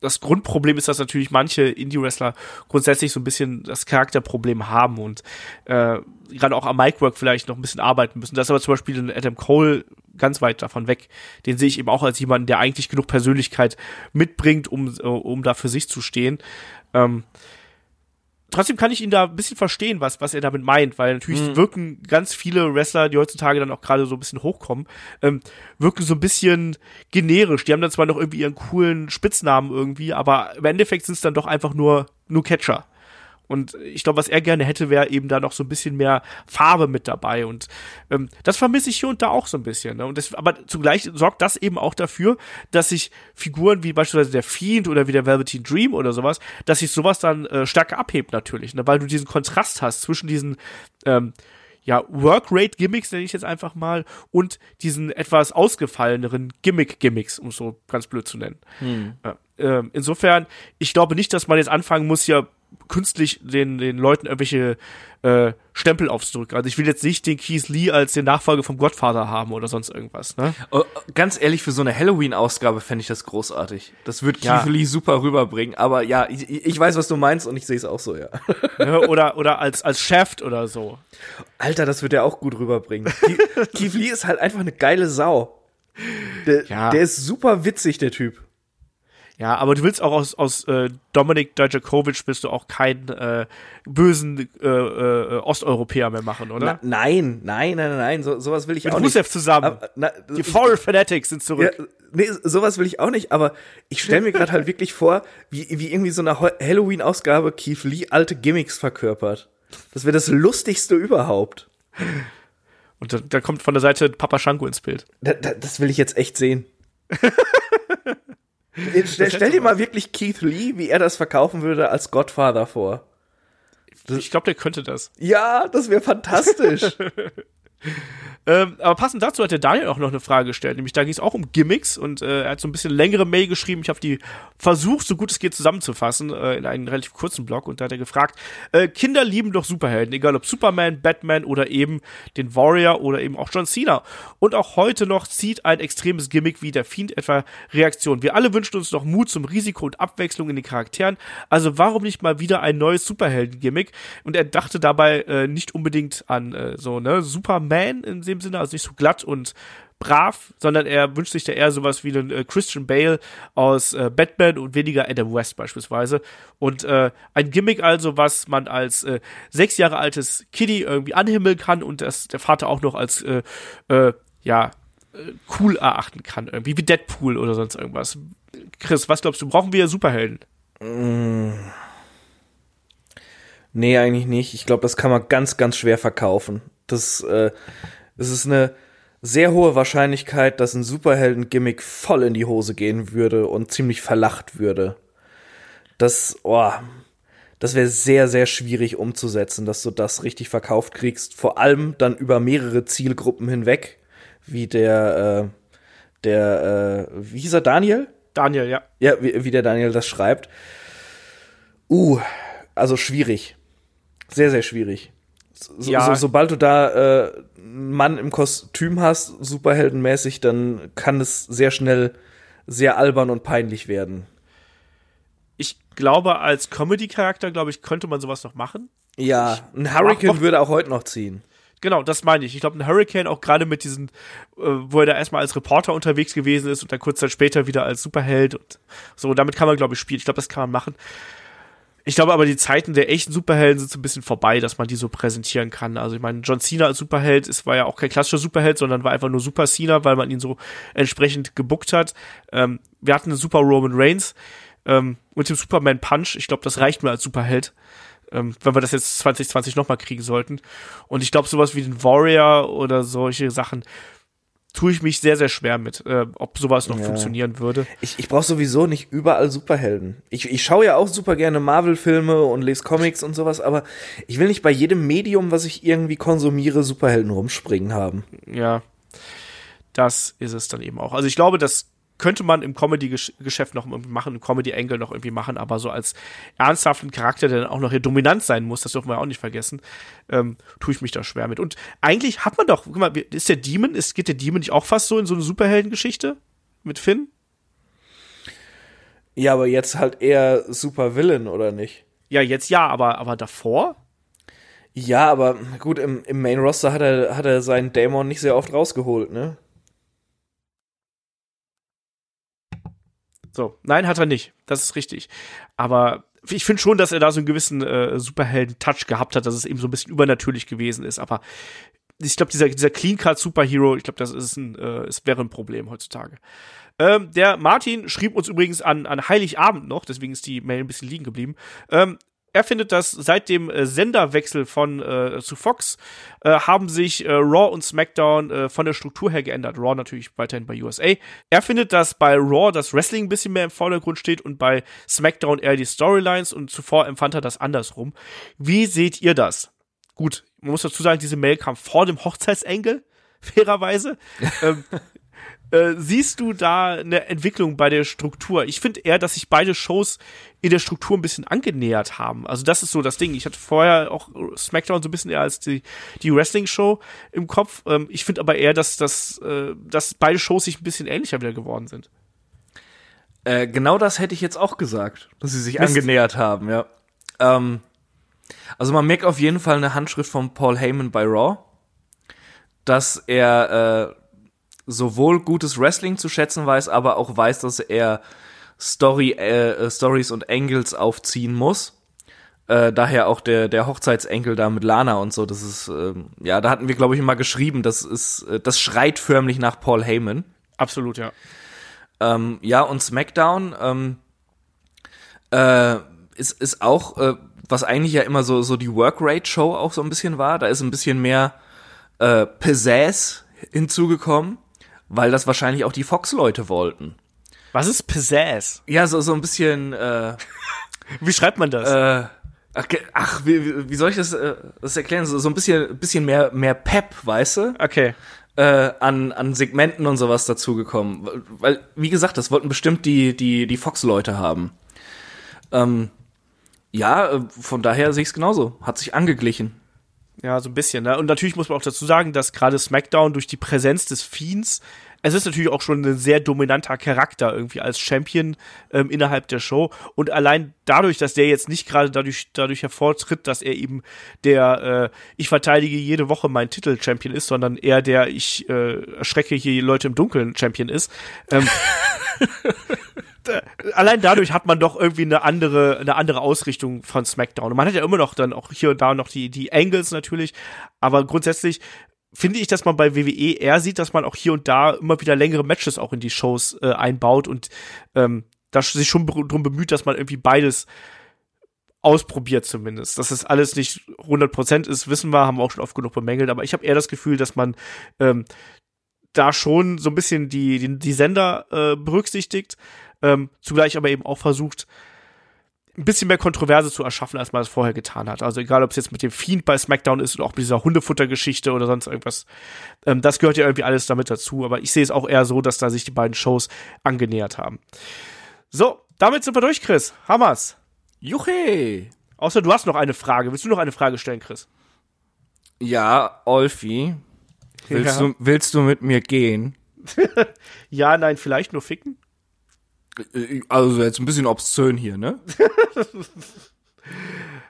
das Grundproblem ist, dass natürlich manche Indie-Wrestler grundsätzlich so ein bisschen das Charakterproblem haben und äh, gerade auch am Micwork vielleicht noch ein bisschen arbeiten müssen. Das ist aber zum Beispiel in Adam Cole ganz weit davon weg. Den sehe ich eben auch als jemanden, der eigentlich genug Persönlichkeit mitbringt, um, um da für sich zu stehen. Ähm, trotzdem kann ich ihn da ein bisschen verstehen, was, was er damit meint, weil natürlich mhm. wirken ganz viele Wrestler, die heutzutage dann auch gerade so ein bisschen hochkommen, ähm, wirken so ein bisschen generisch. Die haben dann zwar noch irgendwie ihren coolen Spitznamen irgendwie, aber im Endeffekt sind es dann doch einfach nur, nur Catcher. Und ich glaube, was er gerne hätte, wäre eben da noch so ein bisschen mehr Farbe mit dabei. Und ähm, das vermisse ich hier und da auch so ein bisschen. Ne? Und das, aber zugleich sorgt das eben auch dafür, dass sich Figuren wie beispielsweise der Fiend oder wie der Velveteen Dream oder sowas, dass sich sowas dann äh, stärker abhebt natürlich, ne? weil du diesen Kontrast hast zwischen diesen ähm, ja, Workrate-Gimmicks, nenne ich jetzt einfach mal, und diesen etwas ausgefalleneren Gimmick-Gimmicks, um es so ganz blöd zu nennen. Hm. Äh, insofern, ich glaube nicht, dass man jetzt anfangen muss, ja künstlich den, den Leuten irgendwelche äh, Stempel aufzudrücken. Also ich will jetzt nicht den Keith Lee als den Nachfolger vom Godfather haben oder sonst irgendwas. Ne? Oh, ganz ehrlich, für so eine Halloween-Ausgabe fände ich das großartig. Das wird ja. Keith Lee super rüberbringen. Aber ja, ich, ich weiß, was du meinst und ich sehe es auch so, ja. ja. Oder, oder als, als Shaft oder so. Alter, das wird er auch gut rüberbringen. Keith Lee ist halt einfach eine geile Sau. Der, ja. der ist super witzig, der Typ. Ja, aber du willst auch aus, aus äh, Dominik Dajakovic bist du auch keinen äh, bösen äh, äh, Osteuropäer mehr machen, oder? Na, nein, nein, nein, nein, so, sowas will ich Mit auch Rusev nicht. zusammen. Aber, na, Die Foreign Fanatics sind zurück. Ja, nee, sowas will ich auch nicht, aber ich stelle mir gerade halt wirklich vor, wie, wie irgendwie so eine Halloween-Ausgabe Keith Lee alte Gimmicks verkörpert. Das wäre das Lustigste überhaupt. Und da, da, kommt von der Seite Papa Shanko ins Bild. Da, da, das will ich jetzt echt sehen. Stell, stell dir mal wirklich Keith Lee, wie er das verkaufen würde, als Godfather vor. Ich glaube, der könnte das. Ja, das wäre fantastisch. Ähm, aber passend dazu hat der Daniel auch noch eine Frage gestellt, nämlich da ging es auch um Gimmicks und äh, er hat so ein bisschen längere Mail geschrieben. Ich habe die versucht, so gut es geht zusammenzufassen äh, in einen relativ kurzen Blog und da hat er gefragt, äh, Kinder lieben doch Superhelden, egal ob Superman, Batman oder eben den Warrior oder eben auch John Cena. Und auch heute noch zieht ein extremes Gimmick wie der Fiend etwa Reaktion. Wir alle wünschen uns noch Mut zum Risiko und Abwechslung in den Charakteren, also warum nicht mal wieder ein neues Superhelden-Gimmick? Und er dachte dabei äh, nicht unbedingt an äh, so, ne, Superman in dem Sinne, also nicht so glatt und brav, sondern er wünscht sich da eher sowas wie einen äh, Christian Bale aus äh, Batman und weniger Adam West beispielsweise. Und äh, ein Gimmick also, was man als äh, sechs Jahre altes Kiddie irgendwie anhimmeln kann und das der Vater auch noch als äh, äh, ja cool erachten kann, irgendwie wie Deadpool oder sonst irgendwas. Chris, was glaubst du, brauchen wir Superhelden? Mm. Nee, eigentlich nicht. Ich glaube, das kann man ganz, ganz schwer verkaufen. Das, äh, es ist eine sehr hohe Wahrscheinlichkeit, dass ein Superhelden-Gimmick voll in die Hose gehen würde und ziemlich verlacht würde. Das, oh, das wäre sehr, sehr schwierig umzusetzen, dass du das richtig verkauft kriegst. Vor allem dann über mehrere Zielgruppen hinweg, wie der, äh, der, äh, wie hieß er, Daniel? Daniel, ja. Ja, wie, wie der Daniel das schreibt. Uh, also schwierig. Sehr, sehr schwierig. So, ja. so, sobald du da äh, einen Mann im Kostüm hast, superheldenmäßig, dann kann es sehr schnell sehr albern und peinlich werden. Ich glaube, als Comedy-Charakter, glaube ich, könnte man sowas noch machen. Ja, ein Hurricane würde auch heute noch ziehen. Genau, das meine ich. Ich glaube, ein Hurricane auch gerade mit diesen, äh, wo er da erstmal als Reporter unterwegs gewesen ist und dann kurz Zeit später wieder als Superheld und so, damit kann man, glaube ich, spielen. Ich glaube, das kann man machen. Ich glaube aber, die Zeiten der echten Superhelden sind so ein bisschen vorbei, dass man die so präsentieren kann. Also ich meine, John Cena als Superheld, es war ja auch kein klassischer Superheld, sondern war einfach nur Super Cena, weil man ihn so entsprechend gebuckt hat. Ähm, wir hatten einen Super Roman Reigns ähm, mit dem Superman Punch. Ich glaube, das reicht mir als Superheld. Ähm, wenn wir das jetzt 2020 nochmal kriegen sollten. Und ich glaube, sowas wie den Warrior oder solche Sachen tue ich mich sehr, sehr schwer mit, äh, ob sowas noch ja. funktionieren würde. Ich, ich brauche sowieso nicht überall Superhelden. Ich, ich schaue ja auch super gerne Marvel-Filme und lese Comics und sowas, aber ich will nicht bei jedem Medium, was ich irgendwie konsumiere, Superhelden rumspringen haben. Ja, das ist es dann eben auch. Also ich glaube, das könnte man im Comedy-Geschäft noch irgendwie machen, im Comedy-Angle noch irgendwie machen, aber so als ernsthaften Charakter, der dann auch noch hier dominant sein muss, das dürfen wir auch nicht vergessen, ähm, tue ich mich da schwer mit. Und eigentlich hat man doch, guck mal, ist der Demon, ist, geht der Demon nicht auch fast so in so eine Superheldengeschichte mit Finn? Ja, aber jetzt halt eher Supervillain, oder nicht? Ja, jetzt ja, aber, aber davor? Ja, aber gut, im, im Main Roster hat er, hat er seinen Dämon nicht sehr oft rausgeholt, ne? So, nein, hat er nicht. Das ist richtig. Aber ich finde schon, dass er da so einen gewissen äh, Superhelden-Touch gehabt hat, dass es eben so ein bisschen übernatürlich gewesen ist. Aber ich glaube, dieser, dieser Clean-Cut-Superhero, ich glaube, das ist ein, äh, es wäre ein Problem heutzutage. Ähm, der Martin schrieb uns übrigens an, an Heiligabend noch, deswegen ist die Mail ein bisschen liegen geblieben. Ähm, er findet, dass seit dem äh, Senderwechsel von äh, zu Fox äh, haben sich äh, Raw und SmackDown äh, von der Struktur her geändert. Raw natürlich weiterhin bei USA. Er findet, dass bei Raw das Wrestling ein bisschen mehr im Vordergrund steht und bei SmackDown eher die Storylines und zuvor empfand er das andersrum. Wie seht ihr das? Gut, man muss dazu sagen, diese Mail kam vor dem Hochzeitsengel, fairerweise. ähm, äh, siehst du da eine Entwicklung bei der Struktur? Ich finde eher, dass sich beide Shows in der Struktur ein bisschen angenähert haben. Also das ist so das Ding. Ich hatte vorher auch SmackDown so ein bisschen eher als die, die Wrestling-Show im Kopf. Ähm, ich finde aber eher, dass, dass, äh, dass beide Shows sich ein bisschen ähnlicher wieder geworden sind. Äh, genau das hätte ich jetzt auch gesagt, dass sie sich Mist. angenähert haben, ja. Ähm, also man merkt auf jeden Fall eine Handschrift von Paul Heyman bei Raw, dass er äh, sowohl gutes Wrestling zu schätzen weiß, aber auch weiß, dass er Story, äh, Stories und Angles aufziehen muss. Äh, daher auch der, der Hochzeitsenkel da mit Lana und so, das ist, äh, ja, da hatten wir, glaube ich, immer geschrieben, das ist, äh, das schreit förmlich nach Paul Heyman. Absolut, ja. Ähm, ja, und SmackDown ähm, äh, ist, ist auch, äh, was eigentlich ja immer so, so die Workrate-Show auch so ein bisschen war, da ist ein bisschen mehr äh, Pizzazz hinzugekommen weil das wahrscheinlich auch die Fox-Leute wollten. Was ist Pizzazz? Ja, so, so ein bisschen, äh, Wie schreibt man das? Äh, ach, ach wie, wie soll ich das, äh, das erklären? So, so ein bisschen, bisschen mehr, mehr Pep, weißt du? Okay. Äh, an, an Segmenten und sowas dazugekommen. Weil, wie gesagt, das wollten bestimmt die, die, die Fox-Leute haben. Ähm, ja, äh, von daher sehe ich es genauso. Hat sich angeglichen. Ja, so ein bisschen. Ne? Und natürlich muss man auch dazu sagen, dass gerade SmackDown durch die Präsenz des Fiends, es ist natürlich auch schon ein sehr dominanter Charakter irgendwie als Champion ähm, innerhalb der Show. Und allein dadurch, dass der jetzt nicht gerade dadurch, dadurch hervortritt, dass er eben der äh, ich verteidige jede Woche meinen Titel Champion ist, sondern eher der ich äh, erschrecke hier Leute im Dunkeln Champion ist. Ähm, allein dadurch hat man doch irgendwie eine andere, eine andere Ausrichtung von SmackDown. Und man hat ja immer noch dann auch hier und da noch die, die Angles natürlich. Aber grundsätzlich finde ich, dass man bei WWE eher sieht, dass man auch hier und da immer wieder längere Matches auch in die Shows äh, einbaut und ähm, da sich schon drum bemüht, dass man irgendwie beides ausprobiert zumindest. Dass es alles nicht 100% ist, wissen wir, haben wir auch schon oft genug bemängelt, aber ich habe eher das Gefühl, dass man ähm, da schon so ein bisschen die, die, die Sender äh, berücksichtigt, ähm, zugleich aber eben auch versucht, ein bisschen mehr Kontroverse zu erschaffen, als man es vorher getan hat. Also egal, ob es jetzt mit dem Fiend bei SmackDown ist oder auch mit dieser Hundefuttergeschichte oder sonst irgendwas. Ähm, das gehört ja irgendwie alles damit dazu. Aber ich sehe es auch eher so, dass da sich die beiden Shows angenähert haben. So, damit sind wir durch, Chris. Hammers. Juche! Außer du hast noch eine Frage. Willst du noch eine Frage stellen, Chris? Ja, Olfi. Willst, ja. Du, willst du mit mir gehen? ja, nein, vielleicht nur ficken? Also jetzt ein bisschen obszön hier, ne?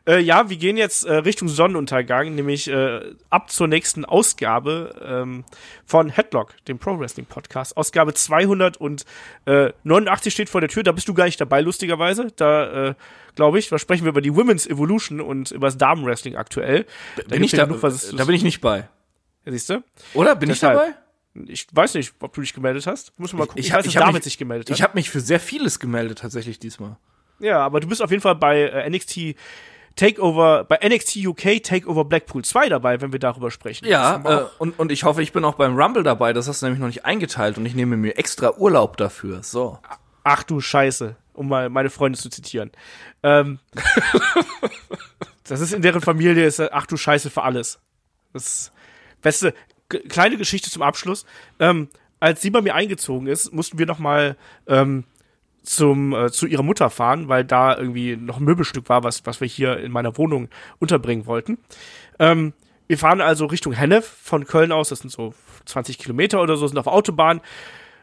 äh, ja, wir gehen jetzt äh, Richtung Sonnenuntergang, nämlich äh, ab zur nächsten Ausgabe ähm, von Headlock, dem Pro Wrestling Podcast. Ausgabe 289 steht vor der Tür. Da bist du gar nicht dabei, lustigerweise. Da äh, glaube ich, da sprechen wir über die Women's Evolution und über das Damenwrestling aktuell. Da, bin ich da, genug, da bin ich nicht bei. Ja, siehst du? Oder bin Deshalb. ich dabei? Ich weiß nicht, ob du dich gemeldet hast. Muss mal gucken. Ich, ich, weiß, ich dass David mich, sich gemeldet hat. Ich habe mich für sehr vieles gemeldet tatsächlich diesmal. Ja, aber du bist auf jeden Fall bei äh, NXT Takeover, bei NXT UK Takeover Blackpool 2 dabei, wenn wir darüber sprechen. Ja, äh, und, und ich hoffe, ich bin auch beim Rumble dabei. Das hast du nämlich noch nicht eingeteilt und ich nehme mir extra Urlaub dafür. So. Ach du Scheiße, um mal meine Freunde zu zitieren. Ähm, das ist in deren Familie, ist, ach du Scheiße für alles. Das Beste, kleine Geschichte zum Abschluss. Ähm, als sie bei mir eingezogen ist, mussten wir noch mal ähm, zum äh, zu ihrer Mutter fahren, weil da irgendwie noch ein Möbelstück war, was was wir hier in meiner Wohnung unterbringen wollten. Ähm, wir fahren also Richtung Hennef von Köln aus, das sind so 20 Kilometer oder so, sind auf Autobahn.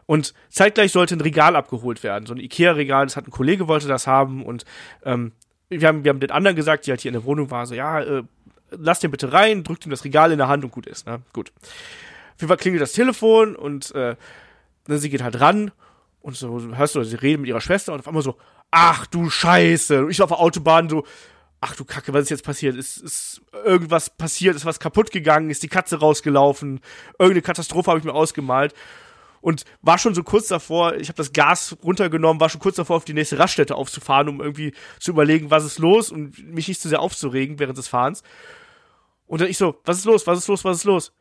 Und zeitgleich sollte ein Regal abgeholt werden, so ein Ikea-Regal. Das hat ein Kollege wollte das haben und ähm, wir haben wir haben den anderen gesagt, die halt hier in der Wohnung war, so ja, äh, lass den bitte rein, drückt ihm das Regal in der Hand und gut ist, ne? Gut. Auf jeden Fall klingelt das Telefon und äh, ne, sie geht halt ran und so hörst du, sie redet mit ihrer Schwester und auf einmal so, ach du Scheiße. Und ich auf der Autobahn so, ach du Kacke, was ist jetzt passiert? Ist, ist irgendwas passiert? Ist was kaputt gegangen? Ist die Katze rausgelaufen? Irgendeine Katastrophe habe ich mir ausgemalt. und war schon so kurz davor, ich habe das Gas runtergenommen, war schon kurz davor, auf die nächste Raststätte aufzufahren, um irgendwie zu überlegen, was ist los und mich nicht zu sehr aufzuregen während des Fahrens. Und dann ich so, was ist los, was ist los, was ist los?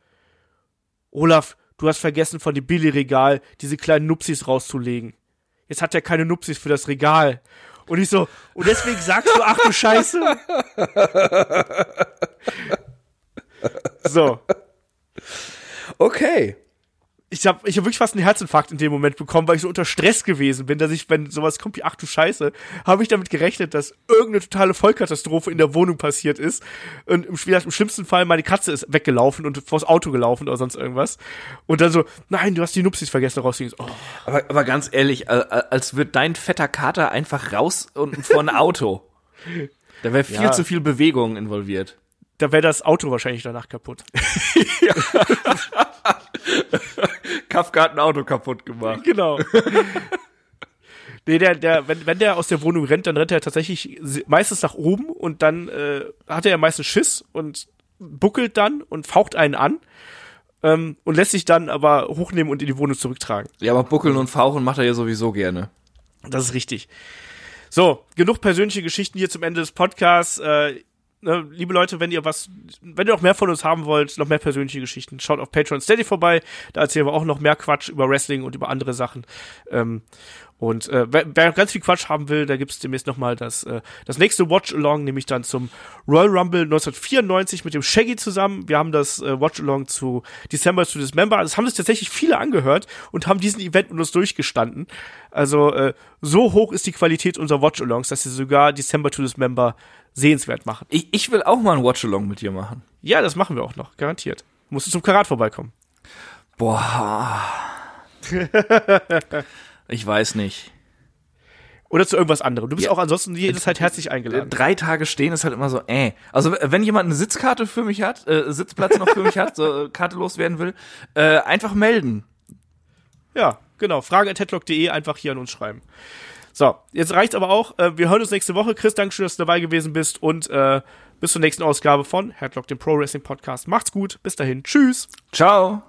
Olaf, du hast vergessen, von dem Billy-Regal diese kleinen Nupsis rauszulegen. Jetzt hat er keine Nupsis für das Regal. Und ich so, und deswegen sagst du, ach du Scheiße. so. Okay. Ich habe ich hab wirklich fast einen Herzinfarkt in dem Moment bekommen, weil ich so unter Stress gewesen bin, dass ich, wenn sowas kommt wie, ach du Scheiße, habe ich damit gerechnet, dass irgendeine totale Vollkatastrophe in der Wohnung passiert ist. Und im, im schlimmsten Fall meine Katze ist weggelaufen und vors Auto gelaufen oder sonst irgendwas. Und dann so, nein, du hast die Nupsis vergessen rauszugehen. Oh. Aber, aber ganz ehrlich, als wird dein fetter Kater einfach raus und vor ein Auto. Da wäre viel Ja. zu viel Bewegung involviert. Da wäre das Auto wahrscheinlich danach kaputt. Kafka hat ein Auto kaputt gemacht. Genau. Nee, der, der, wenn, wenn der aus der Wohnung rennt, dann rennt er tatsächlich meistens nach oben und dann äh, hat er ja meistens Schiss und buckelt dann und faucht einen an ähm, und lässt sich dann aber hochnehmen und in die Wohnung zurücktragen. Ja, aber Buckeln und Fauchen macht er ja sowieso gerne. Das ist richtig. So, genug persönliche Geschichten hier zum Ende des Podcasts. Äh, liebe Leute, wenn ihr was, wenn ihr noch mehr von uns haben wollt, noch mehr persönliche Geschichten, schaut auf Patreon Steady vorbei. Da erzählen wir auch noch mehr Quatsch über Wrestling und über andere Sachen. Ähm, und äh, wer, wer ganz viel Quatsch haben will, da gibt's demnächst noch mal das, äh, das nächste Watch-Along, nämlich dann zum Royal Rumble 1994 mit dem Shaggy zusammen. Wir haben das äh, Watch-Along zu December to Dismember. Das haben sich tatsächlich viele angehört und haben diesen Event mit uns durchgestanden. Also äh, so hoch ist die Qualität unserer Watch-Alongs, dass sie sogar December to Dismember sehenswert machen. Ich, ich will auch mal ein Watch-Along mit dir machen. Ja, das machen wir auch noch, garantiert. Musst du zum Karat vorbeikommen. Boah. ich weiß nicht. Oder zu irgendwas anderem. Du bist Ja. auch ansonsten jederzeit herzlich eingeladen. Drei Tage stehen ist halt immer so, äh. Also wenn jemand eine Sitzkarte für mich hat, äh, Sitzplatz noch für mich hat, so äh, Karte loswerden will, äh, einfach melden. Ja, genau. Frage at headlock.de einfach hier an uns schreiben. So, jetzt reicht's aber auch. Äh, wir hören uns nächste Woche. Chris, danke schön, dass du dabei gewesen bist und äh, bis zur nächsten Ausgabe von Headlock, dem Pro Wrestling Podcast. Macht's gut. Bis dahin. Tschüss. Ciao.